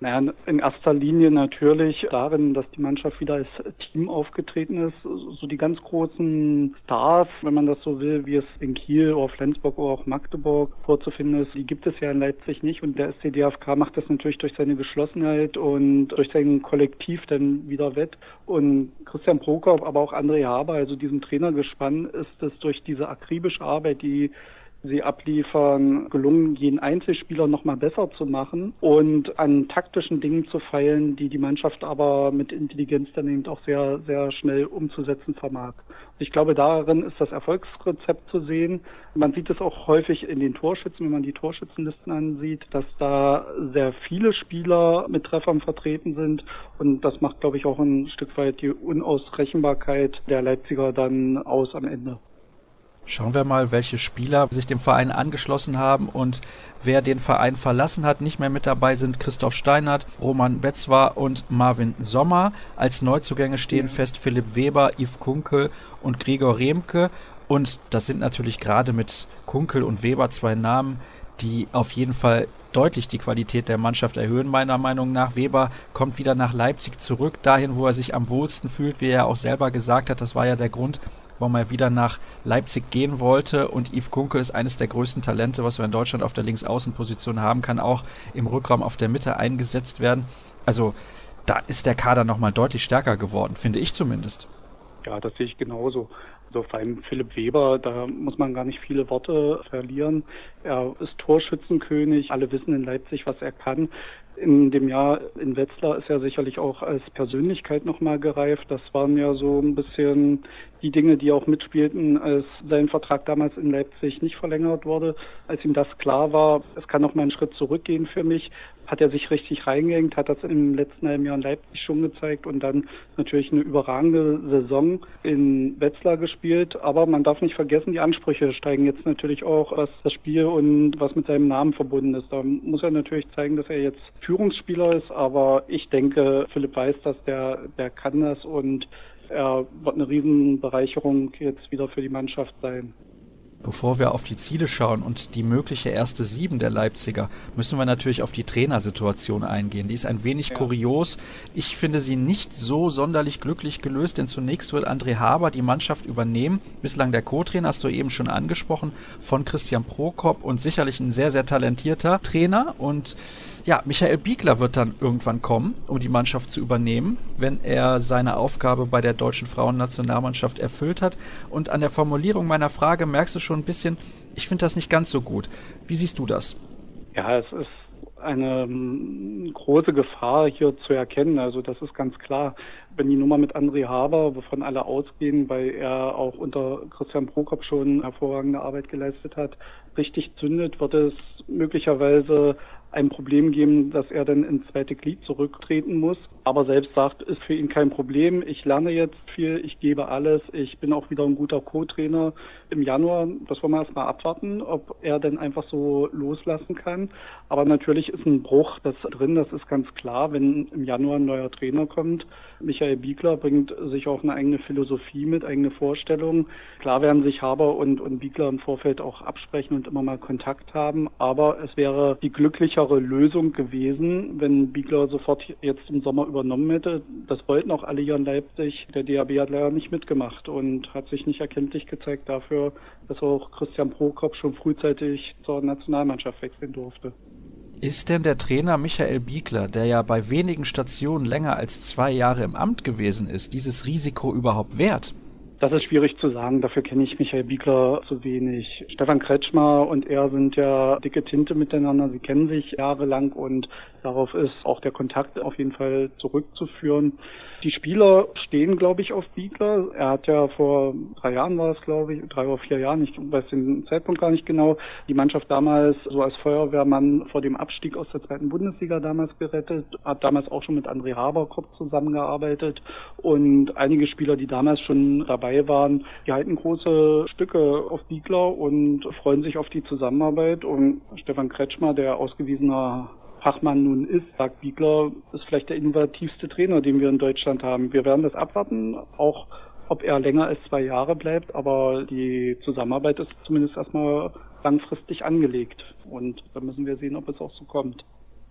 Naja, in erster Linie natürlich darin, dass die Mannschaft wieder als Team aufgetreten ist. So die ganz großen Stars, wenn man das so will, wie es in Kiel oder Flensburg oder auch Magdeburg vorzufinden ist, die gibt es ja in Leipzig nicht. Und der SCDFK macht das natürlich durch seine Geschlossenheit und durch sein Kollektiv dann wieder wett. Und Christian Prokop, aber auch André Haber, also diesem Trainergespann, ist es durch diese akribische Arbeit, die sie abliefern, gelungen, jeden Einzelspieler noch mal besser zu machen und an taktischen Dingen zu feilen, die die Mannschaft aber mit Intelligenz dann eben auch sehr, sehr schnell umzusetzen vermag. Ich glaube, darin ist das Erfolgsrezept zu sehen. Man sieht es auch häufig in den Torschützen, wenn man die Torschützenlisten ansieht, dass da sehr viele Spieler mit Treffern vertreten sind. Und das macht, glaube ich, auch ein Stück weit die Unausrechenbarkeit der Leipziger dann aus am Ende. Schauen wir mal, welche Spieler sich dem Verein angeschlossen haben und wer den Verein verlassen hat. Nicht mehr mit dabei sind Christoph Steinert, Roman Betzwar und Marvin Sommer. Als Neuzugänge stehen fest Philipp Weber, Yves Kunkel und Gregor Remke. Und das sind natürlich gerade mit Kunkel und Weber zwei Namen, die auf jeden Fall deutlich die Qualität der Mannschaft erhöhen, meiner Meinung nach. Weber kommt wieder nach Leipzig zurück, dahin, wo er sich am wohlsten fühlt, wie er auch selber gesagt hat. Das war ja der Grund, er wieder nach Leipzig gehen wollte. Und Yves Kunkel ist eines der größten Talente, was wir in Deutschland auf der Linksaußenposition haben, kann auch im Rückraum auf der Mitte eingesetzt werden. Also da ist der Kader nochmal deutlich stärker geworden, finde ich zumindest. Ja, das sehe ich genauso. Also vor allem Philipp Weber, da muss man gar nicht viele Worte verlieren. Er ist Torschützenkönig. Alle wissen in Leipzig, was er kann. In dem Jahr in Wetzlar ist er sicherlich auch als Persönlichkeit nochmal gereift. Das waren ja so ein bisschen die Dinge, die auch mitspielten, als sein Vertrag damals in Leipzig nicht verlängert wurde. Als ihm das klar war, es kann noch mal einen Schritt zurückgehen für mich, hat er sich richtig reingehängt, hat das im letzten halben Jahr in Leipzig schon gezeigt und dann natürlich eine überragende Saison in Wetzlar gespielt. Aber man darf nicht vergessen, die Ansprüche steigen jetzt natürlich auch, was das Spiel und was mit seinem Namen verbunden ist. Da muss er natürlich zeigen, dass er jetzt Führungsspieler ist, aber ich denke, Philipp weiß dass der, der kann das und er wird eine Riesenbereicherung jetzt wieder für die Mannschaft sein. Bevor wir auf die Ziele schauen und die mögliche erste Sieben der Leipziger, müssen wir natürlich auf die Trainersituation eingehen. Die ist ein wenig ja. kurios. Ich finde sie nicht so sonderlich glücklich gelöst, denn zunächst wird André Haber die Mannschaft übernehmen. Bislang der Co-Trainer, hast du eben schon angesprochen, von Christian Prokop und sicherlich ein sehr, sehr talentierter Trainer. Und ja, Michael Biegler wird dann irgendwann kommen, um die Mannschaft zu übernehmen. wenn er seine Aufgabe bei der deutschen Frauennationalmannschaft erfüllt hat. Und an der Formulierung meiner Frage merkst du schon ein bisschen, ich finde das nicht ganz so gut. Wie siehst du das? Ja, es ist eine ähm, große Gefahr hier zu erkennen. Also das ist ganz klar. Wenn die Nummer mit André Haber, wovon alle ausgehen, weil er auch unter Christian Prokop schon hervorragende Arbeit geleistet hat, richtig zündet, wird es möglicherweise ein Problem geben, dass er dann ins zweite Glied zurücktreten muss. Aber selbst sagt, ist für ihn kein Problem. Ich lerne jetzt viel, ich gebe alles. Ich bin auch wieder ein guter Co-Trainer im Januar. Das wollen wir erstmal abwarten, ob er denn einfach so loslassen kann. Aber natürlich ist ein Bruch das drin, das ist ganz klar. Wenn im Januar ein neuer Trainer kommt, Michael Biegler bringt sich auch eine eigene Philosophie mit, eigene Vorstellungen. Klar werden sich Haber und, und Biegler im Vorfeld auch absprechen und immer mal Kontakt haben. Aber es wäre die glücklichere Lösung gewesen, wenn Biegler sofort jetzt im Sommer übernommen hätte. Das wollten auch alle hier in Leipzig. Der DAB hat leider nicht mitgemacht und hat sich nicht erkenntlich gezeigt dafür, dass auch Christian Prokop schon frühzeitig zur Nationalmannschaft wechseln durfte. Ist denn der Trainer Michael Biegler, der ja bei wenigen Stationen länger als zwei Jahre im Amt gewesen ist, dieses Risiko überhaupt wert? Das ist schwierig zu sagen, dafür kenne ich Michael Biegler zu wenig. Stefan Kretschmer und er sind ja dicke Tinte miteinander, sie kennen sich jahrelang und darauf ist auch der Kontakt auf jeden Fall zurückzuführen. Die Spieler stehen, glaube ich, auf Biegler. Er hat ja vor drei Jahren war es, glaube ich, drei oder vier Jahren, ich weiß den Zeitpunkt gar nicht genau, die Mannschaft damals so als Feuerwehrmann vor dem Abstieg aus der zweiten Bundesliga damals gerettet, hat damals auch schon mit André Haberkopf zusammengearbeitet und einige Spieler, die damals schon dabei waren, die halten große Stücke auf Biegler und freuen sich auf die Zusammenarbeit und Stefan Kretschmer, der ausgewiesener Fachmann nun ist, sagt Biegler, ist vielleicht der innovativste Trainer, den wir in Deutschland haben. Wir werden das abwarten, auch ob er länger als zwei Jahre bleibt, aber die Zusammenarbeit ist zumindest erstmal langfristig angelegt. Und da müssen wir sehen, ob es auch so kommt.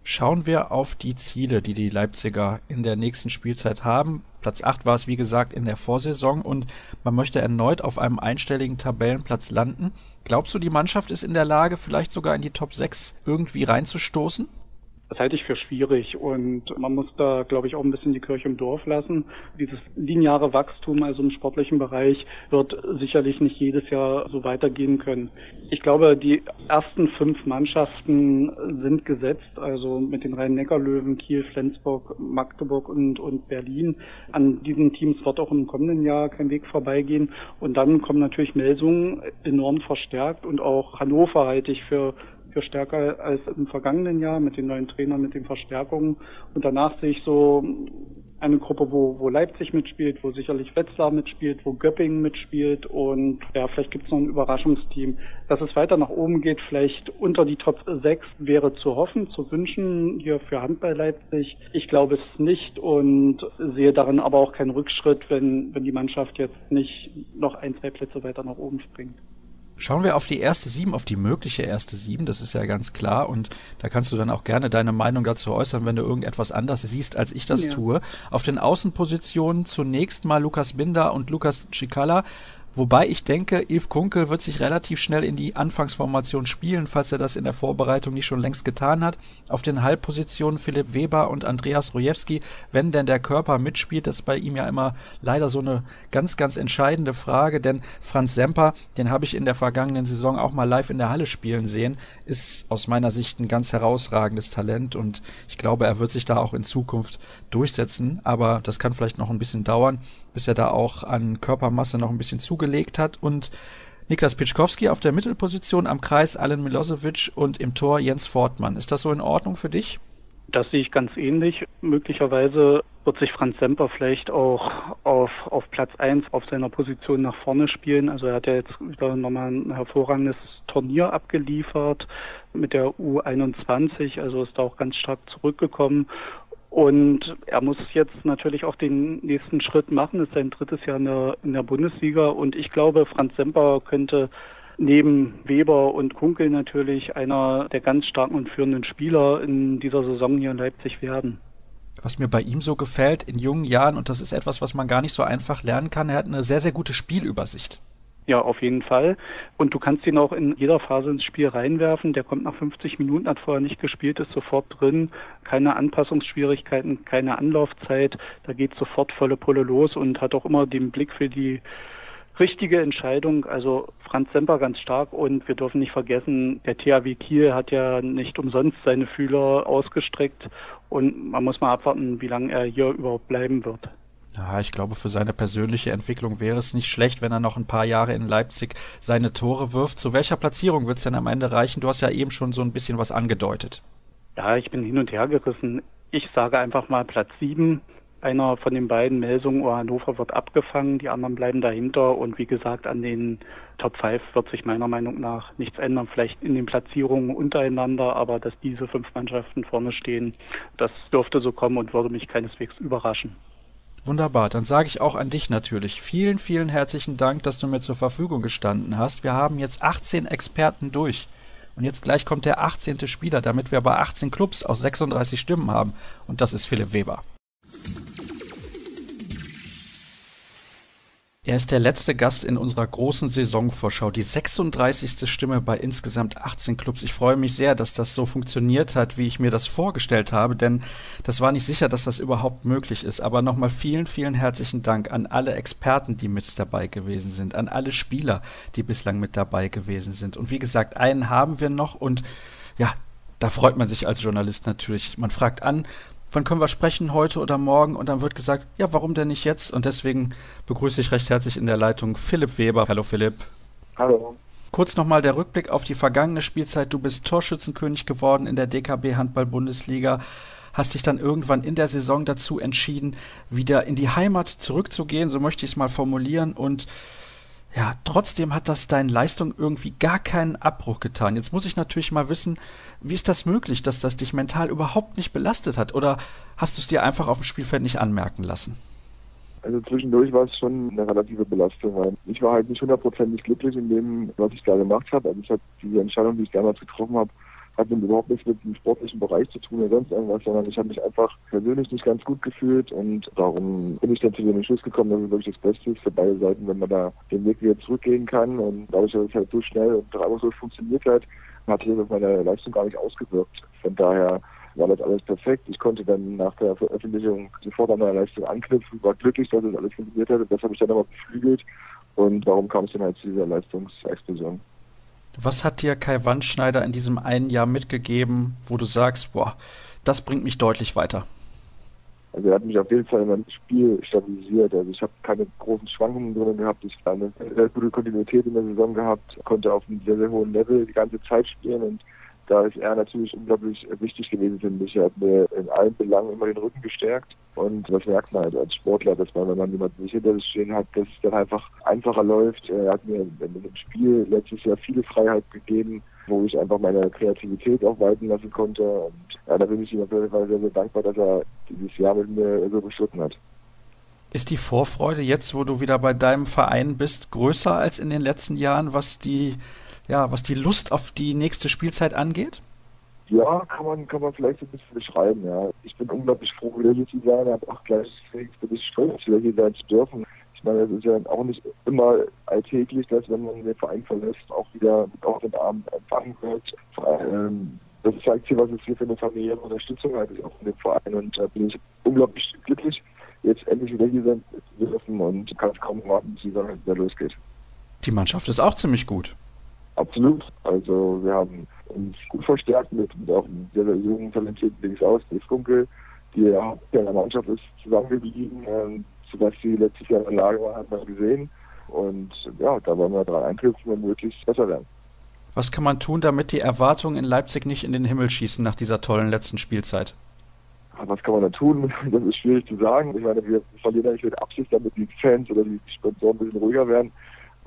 Schauen wir auf die Ziele, die die Leipziger in der nächsten Spielzeit haben. Platz 8 war es, wie gesagt, in der Vorsaison und man möchte erneut auf einem einstelligen Tabellenplatz landen. Glaubst du, die Mannschaft ist in der Lage, vielleicht sogar in die Top 6 irgendwie reinzustoßen? Das halte ich für schwierig und man muss da, glaube ich, auch ein bisschen die Kirche im Dorf lassen. Dieses lineare Wachstum, also im sportlichen Bereich, wird sicherlich nicht jedes Jahr so weitergehen können. Ich glaube, die ersten fünf Mannschaften sind gesetzt, also mit den Rhein-Neckar-Löwen, Kiel, Flensburg, Magdeburg und, und Berlin. An diesen Teams wird auch im kommenden Jahr kein Weg vorbeigehen. Und dann kommen natürlich Melsungen enorm verstärkt und auch Hannover halte ich für für stärker als im vergangenen Jahr mit den neuen Trainern, mit den Verstärkungen. Und danach sehe ich so eine Gruppe, wo, wo Leipzig mitspielt, wo sicherlich Wetzlar mitspielt, wo Göppingen mitspielt und ja, vielleicht gibt es noch ein Überraschungsteam. Dass es weiter nach oben geht, vielleicht unter die Top 6 wäre zu hoffen, zu wünschen hier für Handball Leipzig. Ich glaube es nicht und sehe darin aber auch keinen Rückschritt, wenn, wenn die Mannschaft jetzt nicht noch ein, zwei Plätze weiter nach oben springt. Schauen wir auf die erste Sieben, auf die mögliche erste Sieben, das ist ja ganz klar und da kannst du dann auch gerne deine Meinung dazu äußern, wenn du irgendetwas anders siehst, als ich das ja. tue. Auf den Außenpositionen zunächst mal Lukas Binder und Lukas Cicala Wobei ich denke, Yves Kunkel wird sich relativ schnell in die Anfangsformation spielen, falls er das in der Vorbereitung nicht schon längst getan hat. Auf den Halbpositionen Philipp Weber und Andreas Rojewski, wenn denn der Körper mitspielt, das ist bei ihm ja immer leider so eine ganz, ganz entscheidende Frage, denn Franz Semper, den habe ich in der vergangenen Saison auch mal live in der Halle spielen sehen, ist aus meiner Sicht ein ganz herausragendes Talent und ich glaube, er wird sich da auch in Zukunft durchsetzen, aber das kann vielleicht noch ein bisschen dauern bis er da auch an Körpermasse noch ein bisschen zugelegt hat. Und Niklas Pitschkowski auf der Mittelposition am Kreis Alan Milosevic und im Tor Jens Fortmann. Ist das so in Ordnung für dich? Das sehe ich ganz ähnlich. Möglicherweise wird sich Franz Semper vielleicht auch auf, auf Platz eins auf seiner Position nach vorne spielen. Also er hat ja jetzt wieder nochmal ein hervorragendes Turnier abgeliefert mit der U21, also ist da auch ganz stark zurückgekommen und er muss jetzt natürlich auch den nächsten Schritt machen. Es ist sein drittes Jahr in der, in der Bundesliga. Und ich glaube, Franz Semper könnte neben Weber und Kunkel natürlich einer der ganz starken und führenden Spieler in dieser Saison hier in Leipzig werden. Was mir bei ihm so gefällt in jungen Jahren, und das ist etwas, was man gar nicht so einfach lernen kann, er hat eine sehr, sehr gute Spielübersicht. Ja, auf jeden Fall. Und du kannst ihn auch in jeder Phase ins Spiel reinwerfen. Der kommt nach 50 Minuten, hat vorher nicht gespielt, ist sofort drin. Keine Anpassungsschwierigkeiten, keine Anlaufzeit. Da geht sofort volle Pulle los und hat auch immer den Blick für die richtige Entscheidung. Also Franz Semper ganz stark und wir dürfen nicht vergessen, der THW Kiel hat ja nicht umsonst seine Fühler ausgestreckt und man muss mal abwarten, wie lange er hier überhaupt bleiben wird. Ja, ich glaube, für seine persönliche Entwicklung wäre es nicht schlecht, wenn er noch ein paar Jahre in Leipzig seine Tore wirft. Zu welcher Platzierung wird es denn am Ende reichen? Du hast ja eben schon so ein bisschen was angedeutet. Ja, ich bin hin und her gerissen. Ich sage einfach mal Platz sieben. Einer von den beiden, Melsungen oder Hannover, wird abgefangen, die anderen bleiben dahinter und wie gesagt, an den Top 5 wird sich meiner Meinung nach nichts ändern. Vielleicht in den Platzierungen untereinander, aber dass diese fünf Mannschaften vorne stehen, das dürfte so kommen und würde mich keineswegs überraschen. Wunderbar, dann sage ich auch an dich natürlich vielen, vielen herzlichen Dank, dass du mir zur Verfügung gestanden hast. Wir haben jetzt 18 Experten durch. Und jetzt gleich kommt der 18. Spieler, damit wir aber 18 Clubs aus 36 Stimmen haben. Und das ist Philipp Weber. Er ist der letzte Gast in unserer großen Saisonvorschau, die 36. Stimme bei insgesamt 18 Clubs. Ich freue mich sehr, dass das so funktioniert hat, wie ich mir das vorgestellt habe, denn das war nicht sicher, dass das überhaupt möglich ist. Aber nochmal vielen, vielen herzlichen Dank an alle Experten, die mit dabei gewesen sind, an alle Spieler, die bislang mit dabei gewesen sind. Und wie gesagt, einen haben wir noch und ja, da freut man sich als Journalist natürlich. Man fragt an, wann können wir sprechen, heute oder morgen? Und dann wird gesagt, ja, warum denn nicht jetzt? Und deswegen begrüße ich recht herzlich in der Leitung Philipp Weber. Hallo Philipp. Hallo. Kurz nochmal der Rückblick auf die vergangene Spielzeit. Du bist Torschützenkönig geworden in der DKB Handball-Bundesliga. Hast dich dann irgendwann in der Saison dazu entschieden, wieder in die Heimat zurückzugehen, so möchte ich es mal formulieren. Und ja, trotzdem hat das deinen Leistung irgendwie gar keinen Abbruch getan. Jetzt muss ich natürlich mal wissen, wie ist das möglich, dass das dich mental überhaupt nicht belastet hat? Oder hast du es dir einfach auf dem Spielfeld nicht anmerken lassen? Also zwischendurch war es schon eine relative Belastung, ich war halt nicht hundertprozentig glücklich in dem, was ich da gemacht habe. Also ich habe diese Entscheidung, die ich damals getroffen habe, hat überhaupt nichts mit dem sportlichen Bereich zu tun oder sonst irgendwas, sondern ich habe mich einfach persönlich nicht ganz gut gefühlt und darum bin ich dann zu dem Entschluss gekommen, dass es wirklich das Beste ist für beide Seiten, wenn man da den Weg wieder zurückgehen kann und dadurch, dass es halt so schnell und reibungslos funktioniert hat, hat sich das meine Leistung gar nicht ausgewirkt. Von daher war das alles perfekt. Ich konnte dann nach der Veröffentlichung sofort an meiner Leistung anknüpfen, war glücklich, dass es alles funktioniert hat. Das habe ich dann aber beflügelt und darum kam es dann halt zu dieser Leistungsexplosion. Was hat dir Kai Wandschneider in diesem einen Jahr mitgegeben, wo du sagst, boah, das bringt mich deutlich weiter? Also er hat mich auf jeden Fall in meinem Spiel stabilisiert. Also ich habe keine großen Schwankungen drin gehabt. Ich habe eine sehr gute Kontinuität in der Saison gehabt, konnte auf einem sehr, sehr hohen Level die ganze Zeit spielen und da ist er natürlich unglaublich wichtig gewesen für mich. Er hat mir in allen Belangen immer den Rücken gestärkt. Und das merkt man halt als Sportler, dass man, wenn man jemanden nicht hinter sich stehen hat, dass es dann einfach einfacher läuft. Er hat mir in dem Spiel letztes Jahr viele Freiheit gegeben, wo ich einfach meine Kreativität auch walten lassen konnte. Und ja, da bin ich ihm auf jeden Fall sehr, sehr dankbar, dass er dieses Jahr mit mir so beschritten hat. Ist die Vorfreude jetzt, wo du wieder bei deinem Verein bist, größer als in den letzten Jahren, was die ja, was die Lust auf die nächste Spielzeit angeht? Ja, kann man, kann man vielleicht ein bisschen beschreiben, ja. Ich bin unglaublich froh, wieder hier zu sein, aber auch gleichzeitig bin ich stolz, wieder hier sein zu dürfen. Ich meine, es ist ja auch nicht immer alltäglich, dass wenn man den Verein verlässt, auch wieder mit offenen Armen empfangen wird. Ähm, das zeigt hier, was es hier für eine familiäre Unterstützung hat, auch in dem Verein. Und da äh, bin ich unglaublich glücklich, jetzt endlich wieder hier sein zu dürfen und kann es kaum warten, bis die Saison wieder losgeht. Die Mannschaft ist auch ziemlich gut. Absolut. Also wir haben uns gut verstärkt mit, mit auch einem sehr, sehr jungen, talentierten Linksaus, der Funkel, die ja in der Mannschaft ist zusammengeblieben, ähm, sodass sie letztes Jahr in der Lage war, hat man gesehen. Und ja, da wollen wir dran einknüpfen und möglichst besser werden. Was kann man tun, damit die Erwartungen in Leipzig nicht in den Himmel schießen nach dieser tollen letzten Spielzeit? Was kann man da tun? Das ist schwierig zu sagen. Ich meine, wir verlieren nicht mit Absicht, damit die Fans oder die Sponsoren ein bisschen ruhiger werden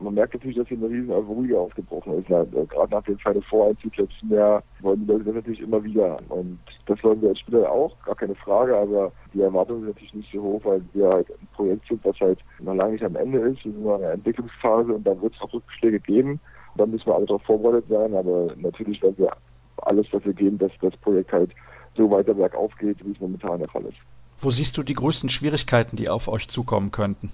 man merkt natürlich, dass hier eine riesen Euphorie aufgebrochen ist. Ja, gerade nach dem Four Einzug letzten Jahr wollen die Leute das natürlich immer wieder. Und das wollen wir als Spieler auch, gar keine Frage, aber die Erwartungen sind natürlich nicht so hoch, weil wir halt ein Projekt sind, das halt noch lange nicht am Ende ist. Wir sind in einer Entwicklungsphase und da wird es auch Rückschläge geben. Da müssen wir alle darauf vorbereitet sein, aber natürlich werden wir alles dafür geben, dass das Projekt halt so weiter bergauf geht, wie es momentan der Fall ist. Wo siehst du die größten Schwierigkeiten, die auf euch zukommen könnten?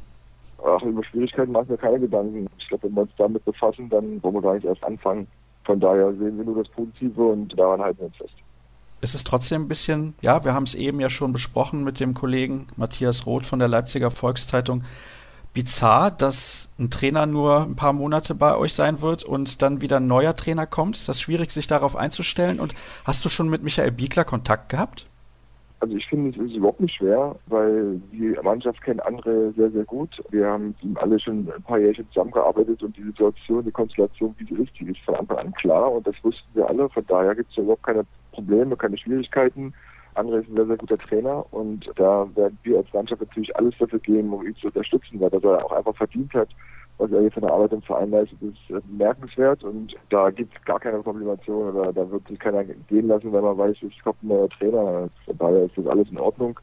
Ach, über Schwierigkeiten machen wir keine Gedanken. Ich glaube, wenn wir uns damit befassen, dann wollen wir gar nicht erst anfangen. Von daher sehen wir nur das Positive und daran halten wir uns fest. Es ist trotzdem ein bisschen, ja, wir haben es eben ja schon besprochen mit dem Kollegen Matthias Roth von der Leipziger Volkszeitung, bizarr, dass ein Trainer nur ein paar Monate bei euch sein wird und dann wieder ein neuer Trainer kommt? Ist das schwierig, sich darauf einzustellen? Und hast du schon mit Michael Biegler Kontakt gehabt? Also ich finde, es ist überhaupt nicht schwer, weil die Mannschaft kennt andere sehr, sehr gut. Wir haben alle schon ein paar Jahre zusammengearbeitet und die Situation, die Konstellation, wie sie ist, die ist von Anfang an klar und das wussten wir alle. Von daher gibt es überhaupt keine Probleme, keine Schwierigkeiten. André ist ein sehr, sehr guter Trainer und da werden wir als Mannschaft natürlich alles dafür geben, um ihn zu unterstützen, weil er auch einfach verdient hat, was er hier für eine Arbeit im Verein leistet, ist äh, bemerkenswert und da gibt es gar keine Komplimation oder da wird sich keiner gehen lassen, wenn man weiß, es kommt ein neuer Trainer. Von daher ist das alles in Ordnung.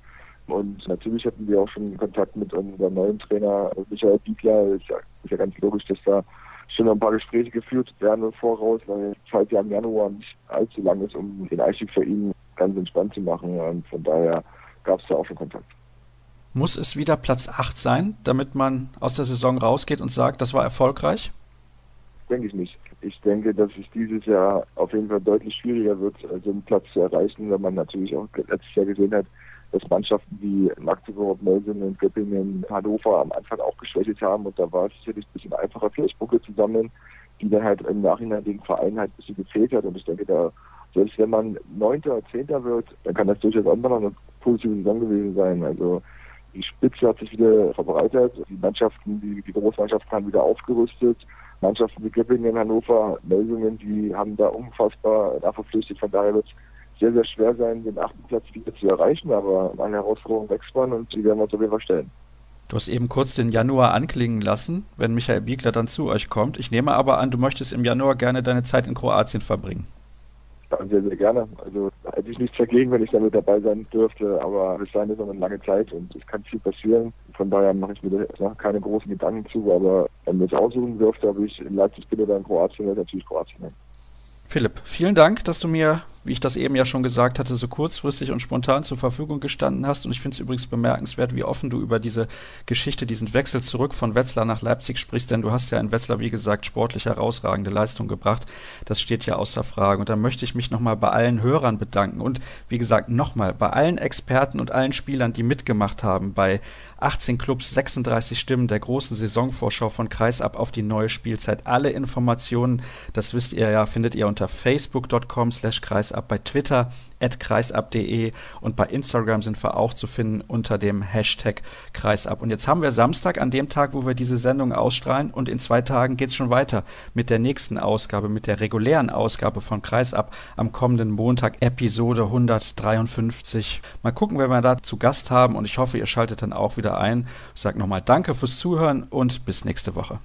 Und natürlich hatten wir auch schon Kontakt mit unserem neuen Trainer Michael Biegler. Ist ja, ist ja ganz logisch, dass da schon ein paar Gespräche geführt werden im Voraus, weil die Zeit ja im Januar nicht allzu lang ist, um den Einstieg für ihn ganz entspannt zu machen. Und von daher gab es da auch schon Kontakt. Muss es wieder Platz 8 sein, damit man aus der Saison rausgeht und sagt, das war erfolgreich? Denke ich nicht. Ich denke, dass es dieses Jahr auf jeden Fall deutlich schwieriger wird, so einen Platz zu erreichen, wenn man natürlich auch letztes Jahr gesehen hat, dass Mannschaften wie Magdeburg, Melsungen, Göppingen, Hannover am Anfang auch geschwächt haben und da war es sicherlich ein bisschen einfacher, Punkte zu sammeln, die dann halt im Nachhinein den Verein halt ein bisschen gefehlt hat und ich denke, da selbst wenn man Neunter oder Zehnter wird, dann kann das durchaus auch noch eine positive Saison gewesen sein. Also die Spitze hat sich wieder verbreitert. Die Mannschaften, die, die Großmannschaften haben wieder aufgerüstet. Mannschaften wie Göppingen, Hannover, Melsungen, die haben da unfassbar verpflichtet. Von daher wird es sehr, sehr schwer sein, den achten Platz wieder zu erreichen. Aber eine Herausforderung wächst man und die werden wir uns auf jeden Fall stellen. Du hast eben kurz den Januar anklingen lassen, wenn Michael Biegler dann zu euch kommt. Ich nehme aber an, du möchtest im Januar gerne deine Zeit in Kroatien verbringen sehr, sehr gerne. Also hätte ich nichts dagegen, wenn ich damit dabei sein dürfte, aber bis dahin ist noch eine lange Zeit und es kann viel passieren. Von daher mache ich mir da keine großen Gedanken zu, aber wenn ich es aussuchen dürfte, ob ich in Leipzig bin oder in Kroatien, wäre natürlich Kroatien. Philipp, vielen Dank, dass du mir wie ich das eben ja schon gesagt hatte, so kurzfristig und spontan zur Verfügung gestanden hast. Und ich finde es übrigens bemerkenswert, wie offen du über diese Geschichte, diesen Wechsel zurück von Wetzlar nach Leipzig sprichst, denn du hast ja in Wetzlar, wie gesagt, sportlich herausragende Leistung gebracht. Das steht ja außer Frage. Und da möchte ich mich nochmal bei allen Hörern bedanken und wie gesagt nochmal bei allen Experten und allen Spielern, die mitgemacht haben bei 18 Clubs, 36 Stimmen der großen Saisonvorschau von Kreisab auf die neue Spielzeit. Alle Informationen, das wisst ihr ja, findet ihr unter facebook.com slash kreisab Kreisab, bei Twitter kreisab.de und bei Instagram sind wir auch zu finden unter dem Hashtag Kreisab. Und jetzt haben wir Samstag, an dem Tag, wo wir diese Sendung ausstrahlen und in zwei Tagen geht es schon weiter mit der nächsten Ausgabe, mit der regulären Ausgabe von Kreisab am kommenden Montag, Episode 153. Mal gucken, wer wir da zu Gast haben und ich hoffe, ihr schaltet dann auch wieder ein. Ich sage nochmal Danke fürs Zuhören und bis nächste Woche.